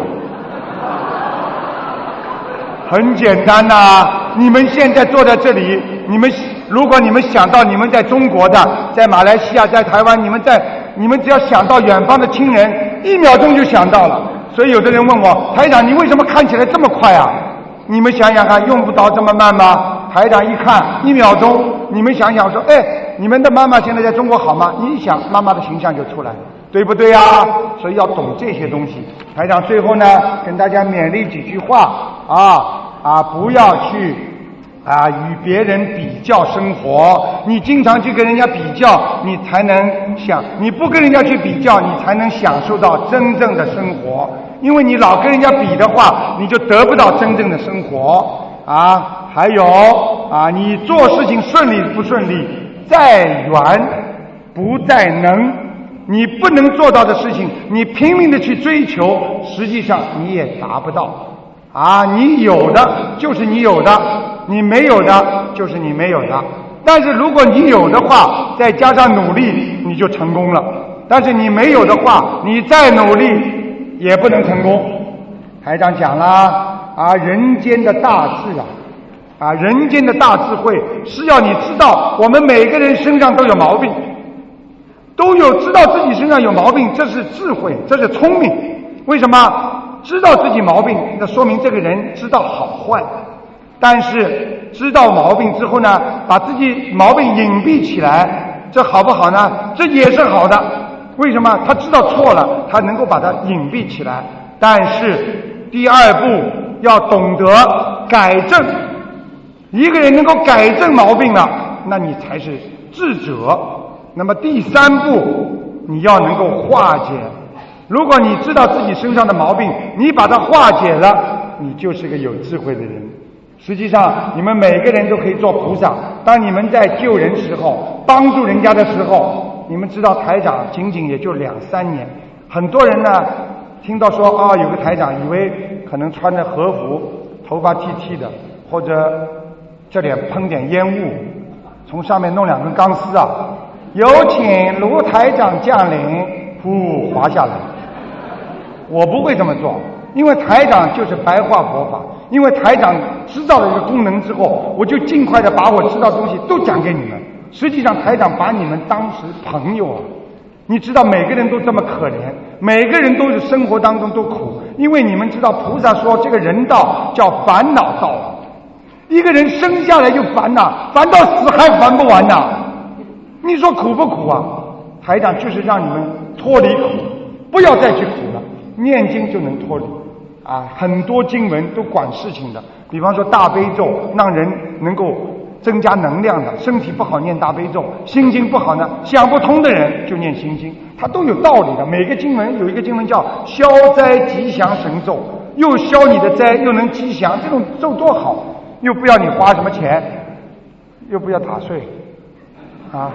很简单呐，你们现在坐在这里，你们如果你们想到你们在中国的，在马来西亚，在台湾，你们在，你们只要想到远方的亲人，一秒钟就想到了。所以有的人问我，台长，你为什么看起来这么快啊？你们想想看，用不着这么慢吗？台长一看，一秒钟。你们想想说，哎，你们的妈妈现在在中国好吗？你一想，妈妈的形象就出来了，对不对呀？所以要懂这些东西。台长最后呢，跟大家勉励几句话啊啊，不要去啊与别人比较生活。你经常去跟人家比较，你才能享；你不跟人家去比较，你才能享受到真正的生活。因为你老跟人家比的话，你就得不到真正的生活啊！还有啊，你做事情顺利不顺利，在缘不在能，你不能做到的事情，你拼命的去追求，实际上你也达不到啊！你有的就是你有的，你没有的就是你没有的。但是如果你有的话，再加上努力，你就成功了；但是你没有的话，你再努力。也不能成功。台长讲了啊，人间的大智啊，啊，人间的大智慧是要你知道，我们每个人身上都有毛病，都有知道自己身上有毛病，这是智慧，这是聪明。为什么？知道自己毛病，那说明这个人知道好坏。但是知道毛病之后呢，把自己毛病隐蔽起来，这好不好呢？这也是好的。为什么他知道错了，他能够把它隐蔽起来？但是第二步要懂得改正。一个人能够改正毛病了，那你才是智者。那么第三步你要能够化解。如果你知道自己身上的毛病，你把它化解了，你就是个有智慧的人。实际上，你们每个人都可以做菩萨。当你们在救人时候，帮助人家的时候。你们知道台长仅仅也就两三年，很多人呢听到说啊有个台长，以为可能穿着和服，头发剃剃的，或者这里喷点烟雾，从上面弄两根钢丝啊，有请卢台长降临，呼滑下来。我不会这么做，因为台长就是白话佛法，因为台长知道了一个功能之后，我就尽快的把我知道的东西都讲给你们。实际上，台长把你们当时朋友啊！你知道，每个人都这么可怜，每个人都是生活当中都苦，因为你们知道，菩萨说这个人道叫烦恼道，一个人生下来就烦恼，烦到死还烦不完呐！你说苦不苦啊？台长就是让你们脱离苦，不要再去苦了，念经就能脱离啊！很多经文都管事情的，比方说大悲咒，让人能够。增加能量的，身体不好念大悲咒，心经不好呢，想不通的人就念心经，它都有道理的。每个经文有一个经文叫消灾吉祥神咒，又消你的灾，又能吉祥，这种咒多好，又不要你花什么钱，又不要打税，啊，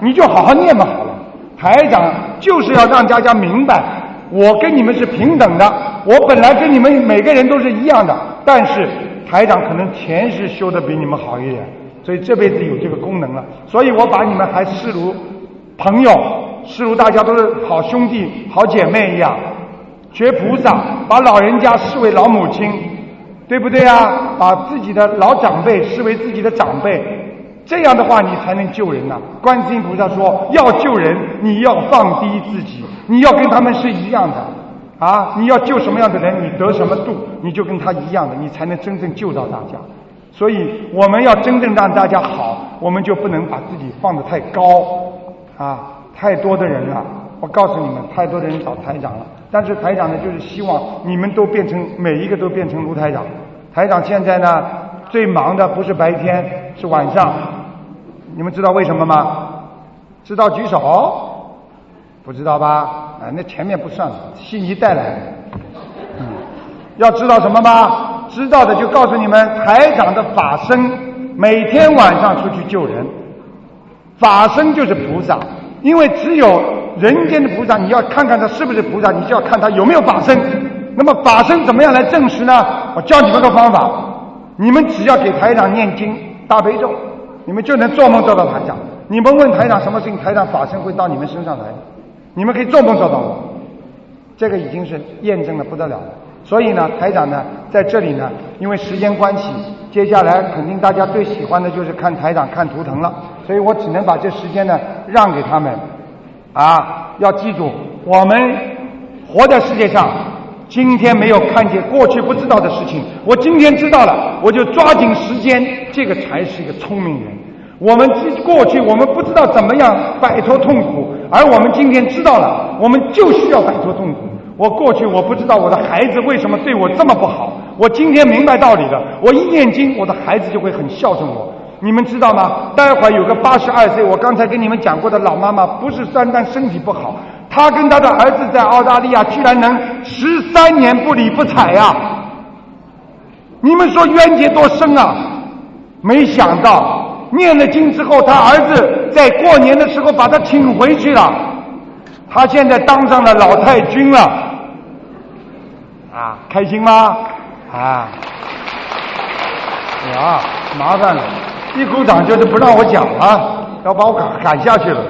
你就好好念嘛好了。台长就是要让大家明白，我跟你们是平等的，我本来跟你们每个人都是一样的，但是。台长可能前世修的比你们好一点，所以这辈子有这个功能了。所以我把你们还视如朋友，视如大家都是好兄弟、好姐妹一样。学菩萨，把老人家视为老母亲，对不对啊？把自己的老长辈视为自己的长辈，这样的话你才能救人呐。观世音菩萨说，要救人，你要放低自己，你要跟他们是一样的。啊！你要救什么样的人，你得什么度，你就跟他一样的，你才能真正救到大家。所以我们要真正让大家好，我们就不能把自己放得太高啊！太多的人了，我告诉你们，太多的人找台长了。但是台长呢，就是希望你们都变成每一个都变成卢台长。台长现在呢，最忙的不是白天，是晚上。你们知道为什么吗？知道举手？不知道吧？啊，那前面不算了，悉尼带来的。嗯，要知道什么吗？知道的就告诉你们，台长的法身每天晚上出去救人，法身就是菩萨，因为只有人间的菩萨，你要看看他是不是菩萨，你就要看他有没有法身。那么法身怎么样来证实呢？我教你们个方法，你们只要给台长念经大悲咒，你们就能做梦做到台长。你们问台长什么事情，台长法身会到你们身上来，你们可以做梦做到我。这个已经是验证的不得了了。所以呢，台长呢在这里呢，因为时间关系，接下来肯定大家最喜欢的就是看台长看图腾了，所以我只能把这时间呢让给他们。啊，要记住，我们活在世界上，今天没有看见过去不知道的事情，我今天知道了，我就抓紧时间，这个才是一个聪明人。我们过去我们不知道怎么样摆脱痛苦，而我们今天知道了，我们就需要摆脱痛苦。我过去我不知道我的孩子为什么对我这么不好，我今天明白道理了。我一念经，我的孩子就会很孝顺我。你们知道吗？待会儿有个八十二岁，我刚才跟你们讲过的老妈妈，不是单单身体不好，她跟她的儿子在澳大利亚居然能十三年不理不睬呀！你们说冤结多深啊？没想到念了经之后，他儿子在过年的时候把他请回去了，他现在当上了老太君了。啊，开心吗？啊，呀，麻烦了，一鼓掌就是不让我讲了，要把我赶赶下去了。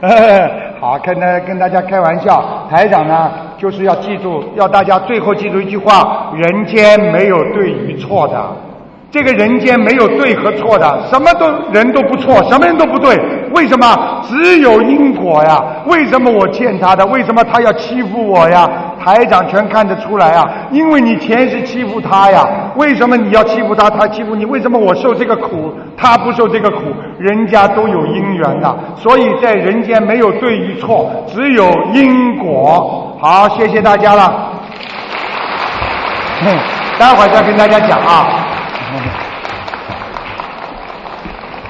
好，跟大跟大家开玩笑，台长呢就是要记住，要大家最后记住一句话：人间没有对与错的。这个人间没有对和错的，什么都人都不错，什么人都不对。为什么？只有因果呀！为什么我欠他的？为什么他要欺负我呀？台长全看得出来啊！因为你前世欺负他呀。为什么你要欺负他？他欺负你？为什么我受这个苦，他不受这个苦？人家都有因缘的，所以在人间没有对与错，只有因果。好，谢谢大家了。待会儿再跟大家讲啊。Gracias.